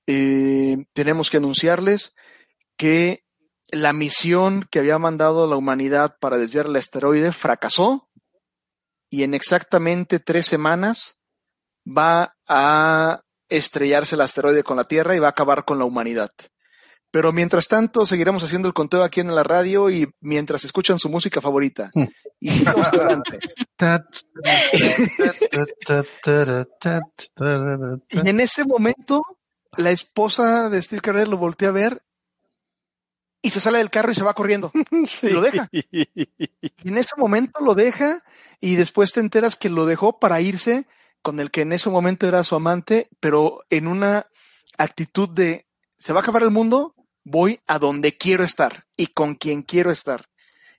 eh, tenemos que anunciarles que la misión que había mandado la humanidad para desviar el asteroide fracasó y en exactamente tres semanas va a estrellarse el asteroide con la Tierra y va a acabar con la humanidad. Pero mientras tanto, seguiremos haciendo el conteo aquí en la radio y mientras escuchan su música favorita. Y sigamos adelante. [laughs] y en ese momento, la esposa de Steve Carell lo voltea a ver y se sale del carro y se va corriendo. [laughs] Y lo deja. Y en ese momento lo deja y después te enteras que lo dejó para irse con el que en ese momento era su amante, pero en una actitud de se va a acabar el mundo, voy a donde quiero estar y con quien quiero estar.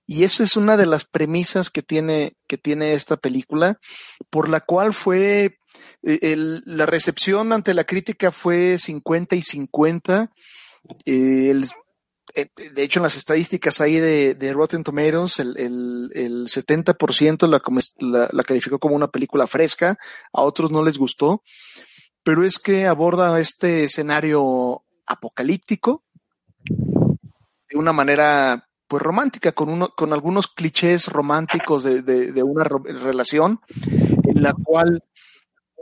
Y eso es una de las premisas que tiene, que tiene esta película, por la cual fue, eh, el, la recepción ante la crítica fue 50 y 50. Eh, el, de hecho, en las estadísticas ahí de, de Rotten Tomatoes, el, el, el 70% la, la, la calificó como una película fresca, a otros no les gustó, pero es que aborda este escenario apocalíptico de una manera pues romántica, con, uno, con algunos clichés románticos de, de, de una relación en la cual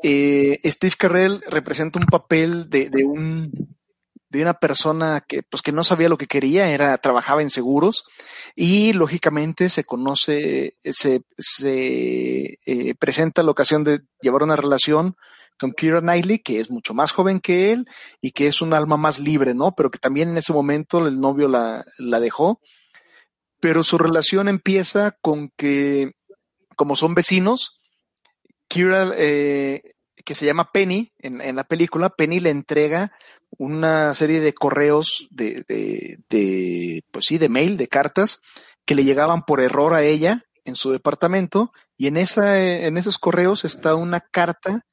eh, Steve Carell representa un papel de, de, un de una persona que pues que no sabía lo que quería, era trabajaba en seguros y lógicamente se conoce, se, se eh, presenta la ocasión de llevar una relación con Kira Knightley, que es mucho más joven que él y que es un alma más libre, ¿no? Pero que también en ese momento el novio la, la dejó pero su relación empieza con que, como son vecinos, Kira, eh, que se llama Penny en, en, la película, Penny le entrega una serie de correos de, de, de, pues sí, de mail, de cartas, que le llegaban por error a ella en su departamento, y en esa, en esos correos está una carta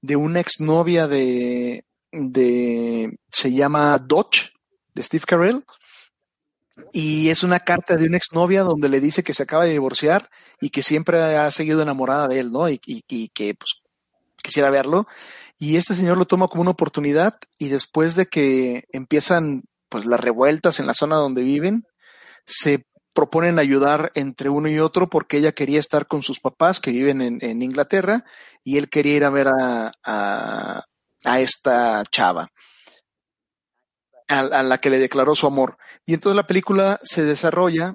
de una exnovia de, de, se llama Dodge, de Steve Carell, y es una carta de una exnovia donde le dice que se acaba de divorciar y que siempre ha seguido enamorada de él, ¿no? Y, y, y que pues quisiera verlo. Y este señor lo toma como una oportunidad y después de que empiezan pues las revueltas en la zona donde viven, se proponen ayudar entre uno y otro porque ella quería estar con sus papás que viven en, Inglaterra y él quería ir a ver a, a, a esta chava a, a, la que le declaró su amor. Y entonces la película se desarrolla,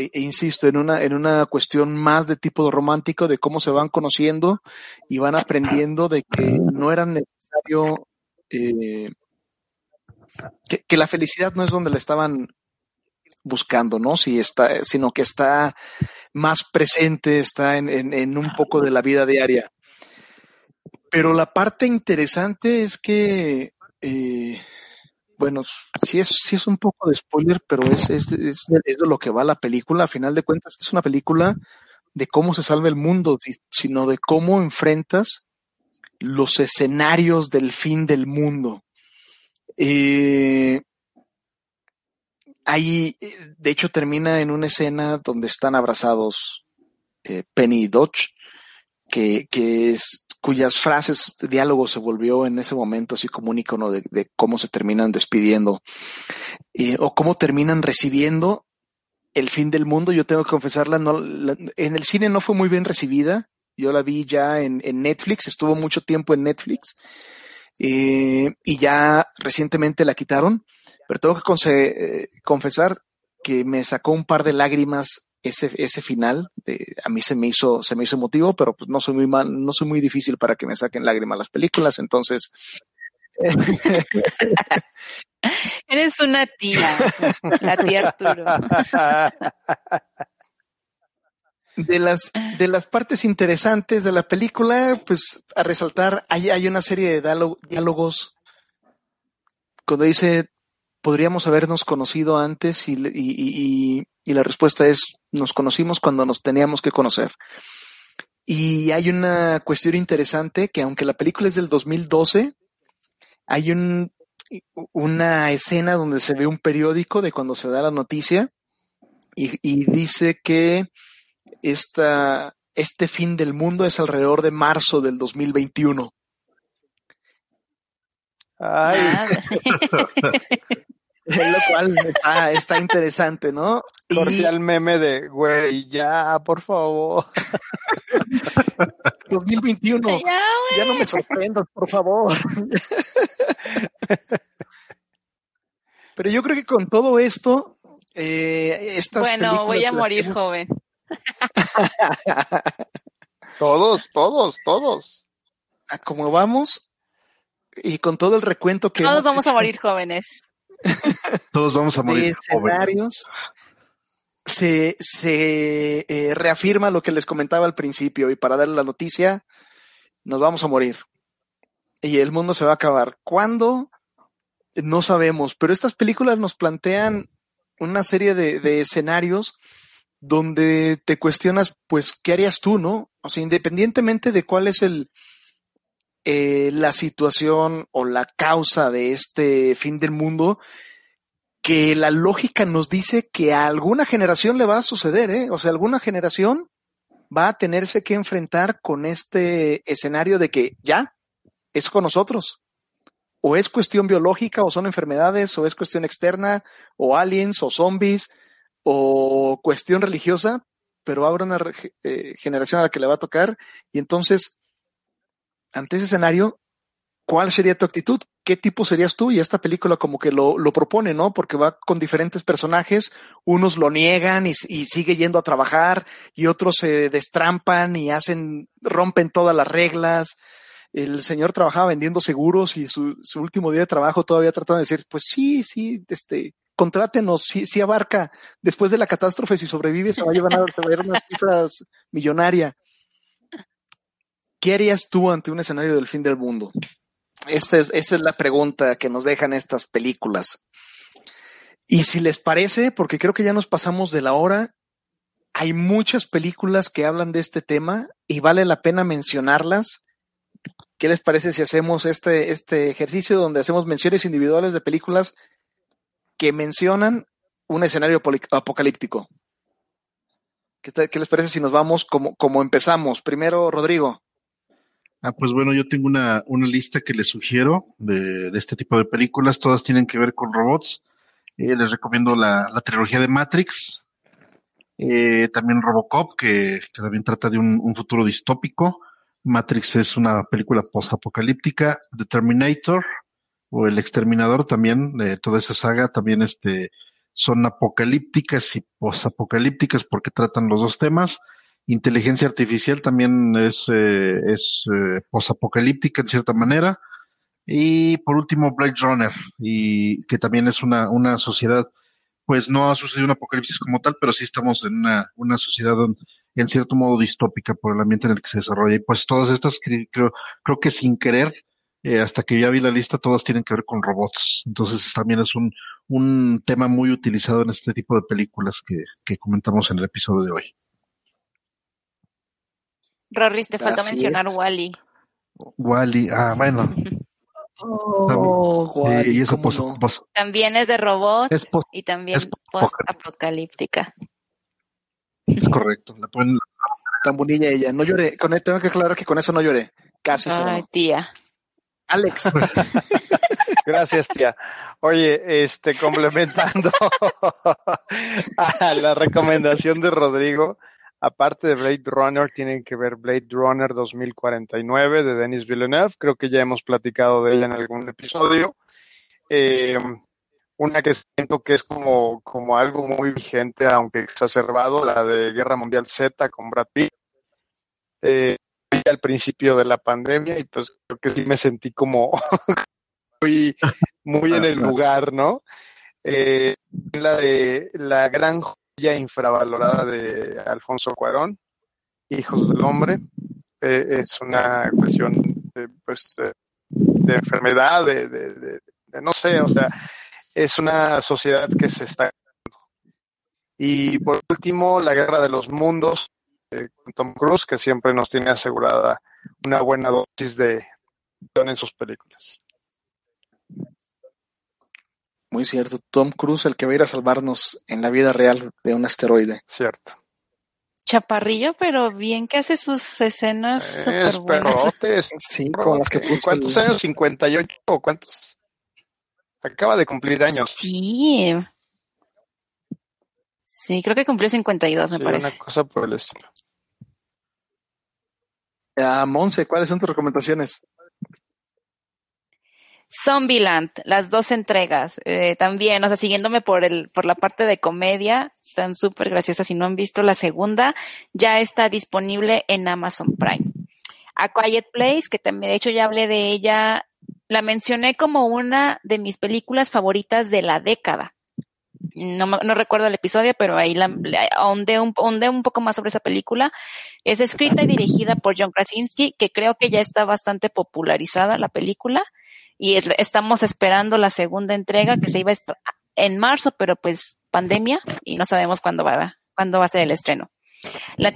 e, e, insisto, en una, en una cuestión más de tipo romántico, de cómo se van conociendo y van aprendiendo de que no era necesario, eh, que, la felicidad no es donde la estaban buscando, ¿no? Si está, sino que está más presente, está en, en, en un poco de la vida diaria. Pero la parte interesante es que eh, bueno, sí es, sí es un poco de spoiler, pero es, es, es, de, lo que va la película. A final de cuentas, es una película de cómo se salva el mundo, sino de cómo enfrentas los escenarios del fin del mundo. Eh, ahí, de hecho, termina en una escena donde están abrazados eh, Penny y Dodge, que, que es cuyas frases, diálogo se volvió en ese momento así como un icono de, cómo se terminan despidiendo eh, o cómo terminan recibiendo el fin del mundo. Yo tengo que confesarla, no, la, en el cine no fue muy bien recibida. Yo la vi ya en, en Netflix, estuvo mucho tiempo en Netflix eh, y ya recientemente la quitaron, pero tengo que eh, confesar que me sacó un par de lágrimas ese, ese final, de, a mí se me hizo, se me hizo emotivo, pero pues no soy muy mal, no soy muy difícil para que me saquen lágrimas las películas, entonces. [laughs] Eres una tía, la tía Arturo. De las, de las partes interesantes de la película, pues a resaltar, hay, hay una serie de diálogos cuando dice podríamos habernos conocido antes y, y, y, y, la respuesta es nos conocimos cuando nos teníamos que conocer. Y hay una cuestión interesante que aunque la película es del 2012, hay un, una escena donde se ve un periódico de cuando se da la noticia y, y dice que esta, este fin del mundo es alrededor de marzo del 2021. Ay. [laughs] [laughs] lo cual está, está interesante, ¿no? Cordial y... meme de, güey, ya, por favor. [laughs] 2021. Ya, ya no me sorprendas, por favor. [laughs] Pero yo creo que con todo esto, eh, estas Bueno, voy a morir joven. todos, todos, todos. A como vamos, y con todo el recuento que... Todos vamos hecho, a morir jóvenes. [laughs] Todos vamos a morir. escenarios. Se, se eh, reafirma lo que les comentaba al principio y para darle la noticia, nos vamos a morir. Y el mundo se va a acabar. ¿Cuándo? No sabemos, pero estas películas nos plantean una serie de, de escenarios donde te cuestionas, pues, ¿qué harías tú, no? O sea, independientemente de cuál es el, eh, la situación o la causa de este fin del mundo, que la lógica nos dice que a alguna generación le va a suceder, ¿eh? O sea, alguna generación va a tenerse que enfrentar con este escenario de que ya es con nosotros. O es cuestión biológica, o son enfermedades, o es cuestión externa, o aliens, o zombies, o cuestión religiosa, pero habrá una eh, generación a la que le va a tocar. Y entonces, ante ese escenario, ¿cuál sería tu actitud? ¿Qué tipo serías tú? Y esta película como que lo, lo propone, ¿no? Porque va con diferentes personajes, unos lo niegan y, sigue yendo a trabajar y otros se destrampan y hacen, rompen todas las reglas. El señor trabajaba vendiendo seguros y su, su último día de trabajo todavía trataba de decir, pues sí, sí, este, contrátenos, si, si abarca, después de la catástrofe, si sobrevive, se va a llevar, a, a llevar unas cifras millonaria. ¿Qué harías tú ante un escenario del fin del mundo? Esta es, esta es la pregunta que nos dejan estas películas. Y si les parece, porque creo que ya nos pasamos de la hora, hay muchas películas que hablan de este tema y vale la pena mencionarlas. ¿Qué les parece si hacemos este, este ejercicio donde hacemos menciones individuales de películas que mencionan un escenario apocalíptico? ¿Qué, ¿Qué, les parece si nos vamos como, como empezamos? Primero, Rodrigo. Ah, pues bueno, yo tengo una, una lista que les sugiero de, de, este tipo de películas. Todas tienen que ver con robots. Eh, les recomiendo la, la, trilogía de Matrix. Eh, también Robocop, que, que, también trata de un, un, futuro distópico. Matrix es una película post-apocalíptica. The Terminator o El Exterminador también, de toda esa saga, también este, son apocalípticas y post-apocalípticas porque tratan los dos temas. Inteligencia artificial también es, eh, es eh, posapocalíptica en cierta manera. Y por último, Blade Runner, y que también es una, una sociedad, pues no ha sucedido un apocalipsis como tal, pero sí estamos en una, una sociedad en cierto modo distópica por el ambiente en el que se desarrolla. Y pues todas estas creo, creo que sin querer, eh, hasta que ya vi la lista, todas tienen que ver con robots. Entonces también es un, un tema muy utilizado en este tipo de películas que, que comentamos en el episodio de hoy. Rorris, te falta Así mencionar es. Wally. Wally, ah, bueno. Oh, Wally, y eso ¿cómo pos, no? pos, También es de robot es, pos, y también es post-apocalíptica. es correcto. La pueden, [laughs] Tan bonita ella. No lloré. Con, tengo que aclarar que con eso no lloré. Casi. pero Ay, no. tía. Alex. [laughs] Gracias, tía. Oye, este, complementando [laughs] a la recomendación de Rodrigo, aparte de Blade Runner, tienen que ver Blade Runner 2049 de Denis Villeneuve. Creo que ya hemos platicado de ella en algún episodio. Eh, una que siento que es como, como algo muy vigente, aunque exacerbado, la de Guerra Mundial Z con Brad Pitt. Eh, al principio de la pandemia y pues creo que sí me sentí como [laughs] muy, muy en el [laughs] lugar, ¿no? Eh, la de la gran infravalorada de Alfonso Cuarón, Hijos del Hombre, eh, es una cuestión de, pues, eh, de enfermedad, de, de, no sé, o sea, es una sociedad que se está. Y por último, La Guerra de los Mundos, eh, con Tom Cruise, que siempre nos tiene asegurada una buena dosis de en sus películas. Muy cierto. Tom Cruise, el que va a ir a salvarnos en la vida real de un asteroide. Cierto. Chaparrillo, pero bien que hace sus escenas súper buenas. [laughs] Sí, con las que puso ¿Cuántos el- años? ¿58 o cuántos? Acaba de cumplir años. Sí. Sí, creo que cumplió 52, me Sí, parece. una cosa por el estilo. Ah, Monse, ¿cuáles son tus recomendaciones? Zombieland, las dos entregas, eh, también, o sea, siguiéndome por el, por la parte de comedia, están súper graciosas. Si no han visto la segunda, ya está disponible en Amazon Prime. A Quiet Place, que también, de hecho, ya hablé de ella, la mencioné como una de mis películas favoritas de la década. No, no recuerdo el episodio, pero ahí la, ahondé, un, un poco más sobre esa película. Es escrita y dirigida por John Krasinski, que creo que ya está bastante popularizada la película y es- estamos esperando la segunda entrega que se iba en marzo, pero pues pandemia y no sabemos cuándo va, cuándo va a ser el estreno.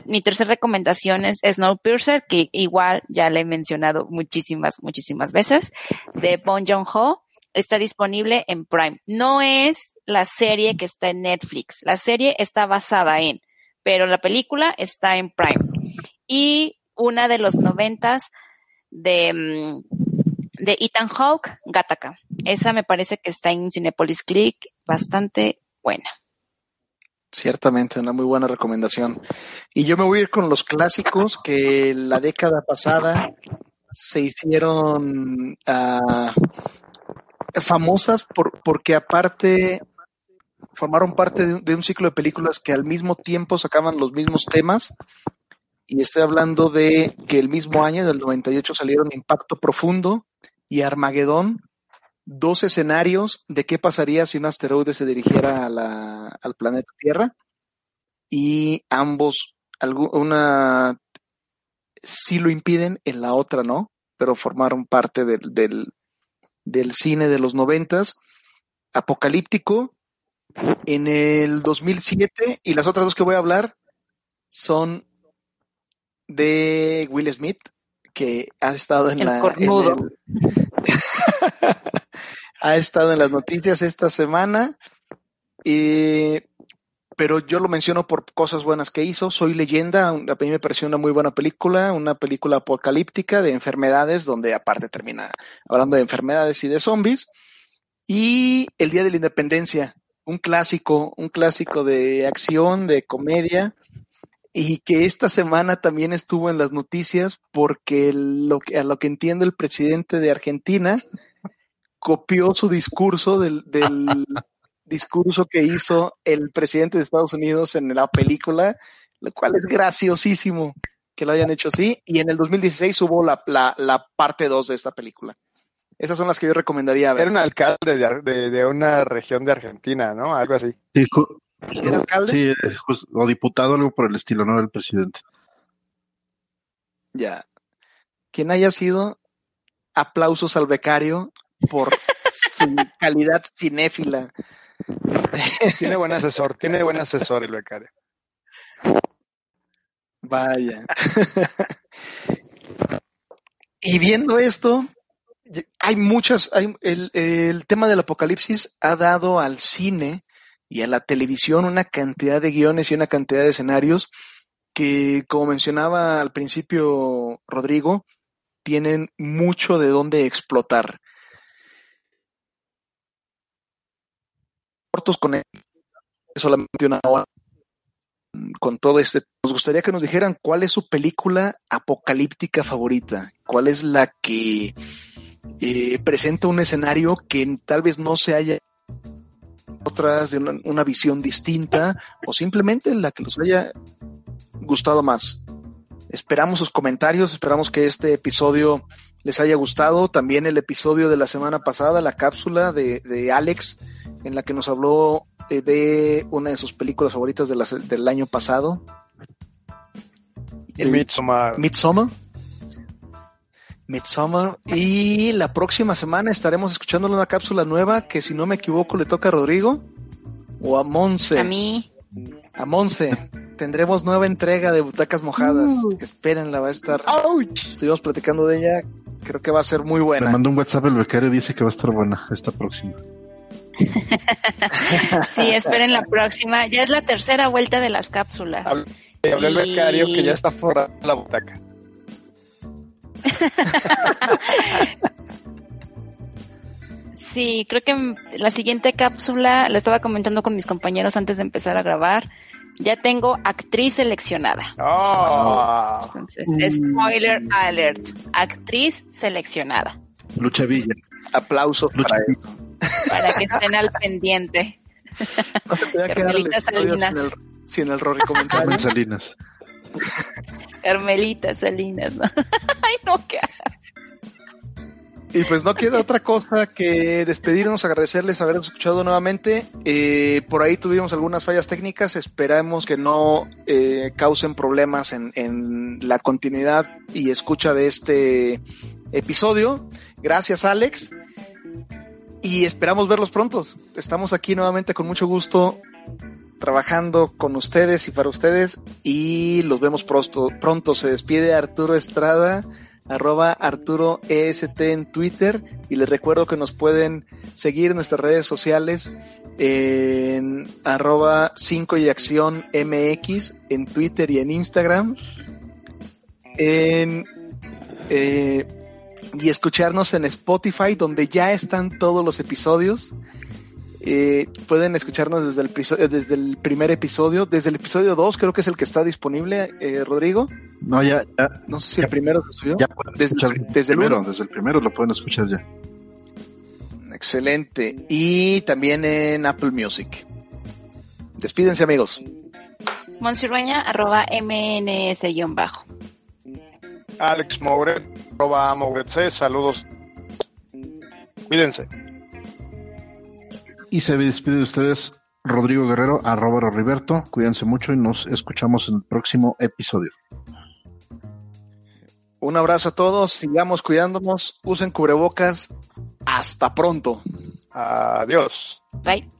mi tercera recomendación es Snowpiercer, que igual ya le he mencionado muchísimas, muchísimas veces, de Bon Joon-ho. Está disponible en Prime. No es la serie que está en Netflix. La serie está basada en, pero la película está en Prime. Y una de los noventas de, mm, de Ethan Hawke, Gattaca. Esa me parece que está en Cinepolis Click, bastante buena. Ciertamente, una muy buena recomendación. Y yo me voy a ir con los clásicos que la década pasada se hicieron uh, famosas por, porque aparte formaron parte de, de, un ciclo de películas que al mismo tiempo sacaban los mismos temas. Y estoy hablando de que el mismo año, del 98, salieron Impacto Profundo y Armagedón, dos escenarios de qué pasaría si un asteroide se dirigiera a la, al planeta Tierra y ambos, una sí lo impiden, en la otra no, pero formaron parte del, del, del cine de los noventas, apocalíptico, en el 2007 y las otras dos que voy a hablar son de Will Smith, que ha estado en la... [laughs] ha estado en las noticias esta semana, pero yo lo menciono por cosas buenas que hizo. Soy leyenda, a mí me pareció una muy buena película, una película apocalíptica de enfermedades, donde aparte termina hablando de enfermedades y de zombies. Y El Día de la Independencia, un clásico, un clásico de acción, de comedia, y que esta semana también estuvo en las noticias porque lo que, a lo que entiendo el presidente de Argentina copió su discurso del, del [laughs] discurso que hizo el presidente de Estados Unidos en la película, lo cual es graciosísimo que lo hayan hecho así. Y en el 2016 hubo la, la, la parte 2 de esta película. Esas son las que yo recomendaría ver. Era un alcalde de, de, de una región de Argentina, ¿no? Algo así. Sí, ¿Era alcalde? Sí, pues, o diputado, algo por el estilo, no el presidente. Ya. Quien haya sido, aplausos al becario por su [laughs] calidad cinéfila. Tiene buen asesor, tiene buen asesor el becario. Vaya. y viendo esto, hay muchas, hay, el, el tema del apocalipsis ha dado al cine y a la televisión una cantidad de guiones y una cantidad de escenarios que, como mencionaba al principio Rodrigo, tienen mucho de dónde explotar. Cortos con solamente una hora con todo este. Nos gustaría que nos dijeran cuál es su película apocalíptica favorita, cuál es la que eh, presenta un escenario que tal vez no se haya otras de una, visión distinta o simplemente la que los haya gustado más. Esperamos sus comentarios, esperamos que este episodio les haya gustado. También el episodio de la semana pasada, la cápsula de, de Alex, en la que nos habló eh, de una de sus películas favoritas de del año pasado. El Midsommar. Midsommar. Midsummer. Y la próxima semana estaremos escuchando una cápsula nueva que, si no me equivoco, le toca a Rodrigo o a Monse. A mí. A Monse. Tendremos nueva entrega de Butacas Mojadas. Uh. Espérenla, va a estar. Estuvimos platicando de ella. Creo que va a ser muy buena. Me mandó un WhatsApp el becario dice que va a estar buena esta próxima. [laughs] sí, esperen la próxima. Ya es la tercera vuelta de las cápsulas. Hablé, el becario que ya está fuera de la butaca. [laughs] sí, creo que la siguiente cápsula, la estaba comentando con mis compañeros antes de empezar a grabar, ya tengo actriz seleccionada. Oh. Entonces, spoiler alert, actriz seleccionada. Lucha Villa. Aplausos para eso. [laughs] Para que estén al pendiente. [laughs] No te Carmelita Salinas. Sin el, sin el comentario. Salinas. Carmelita Salinas, ¿no? [laughs] Ay, no, qué. Y pues no queda otra cosa que despedirnos, agradecerles haber escuchado nuevamente. Eh, por ahí tuvimos algunas fallas técnicas, esperamos que no eh, causen problemas en, en, la continuidad y escucha de este episodio. Gracias Alex y esperamos verlos pronto. Estamos aquí nuevamente con mucho gusto trabajando con ustedes y para ustedes y los vemos pronto. Pronto se despide Arturo Estrada, arroba Arturo EST en Twitter y les recuerdo que nos pueden seguir en nuestras redes sociales en arroba 5 y acción MX en Twitter y en Instagram. Eh, y escucharnos en Spotify donde ya están todos los episodios. Eh, pueden escucharnos desde el, eh, desde el primer episodio, desde el episodio 2 creo que es el que está disponible, eh, Rodrigo. No, ya, No sé si el primero se subió. Ya desde, desde, el primero, desde el primero lo pueden escuchar ya. Excelente. Y también en Apple Music. Despídense amigos. Monsirueña, arroba MNS-bajo. Alex Mouret, arroba C, saludos. Cuídense. Y se despide de ustedes Rodrigo Guerrero, arroba Roriberto. Cuídense mucho y nos escuchamos en el próximo episodio. Un abrazo a todos, sigamos cuidándonos, usen cubrebocas. Hasta pronto. Adiós. Bye.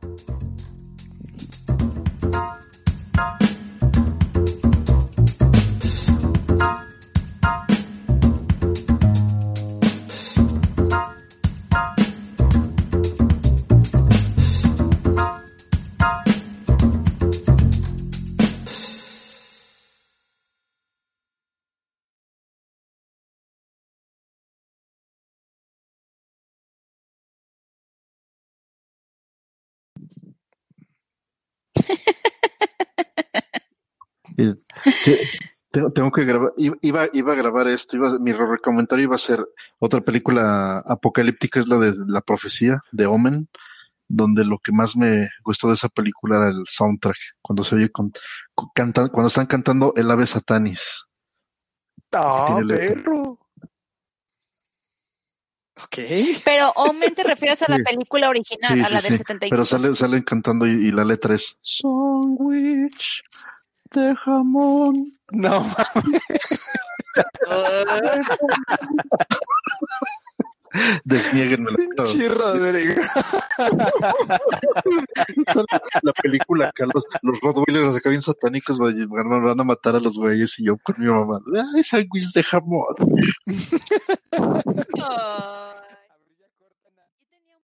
Tengo, que grabar, iba, iba a grabar esto, iba, mi comentario iba a ser otra película apocalíptica, es la de la profecía de Omen, donde lo que más me gustó de esa película era el soundtrack, cuando se oye con, cuando están cantando el ave satanis. Ah, perro. Ok. Pero Omen te refieres a la película original, a la del 74. Pero sale, salen cantando y, la letra es Sandwich de jamón. No mames. Desniéguenmelo. Sí, Rodrigo. la película acá, los, Rottweilers acá bien satánicos van, van a matar a los güeyes y yo con mi mamá. ¡Ay, sándwich de jamón! Oh.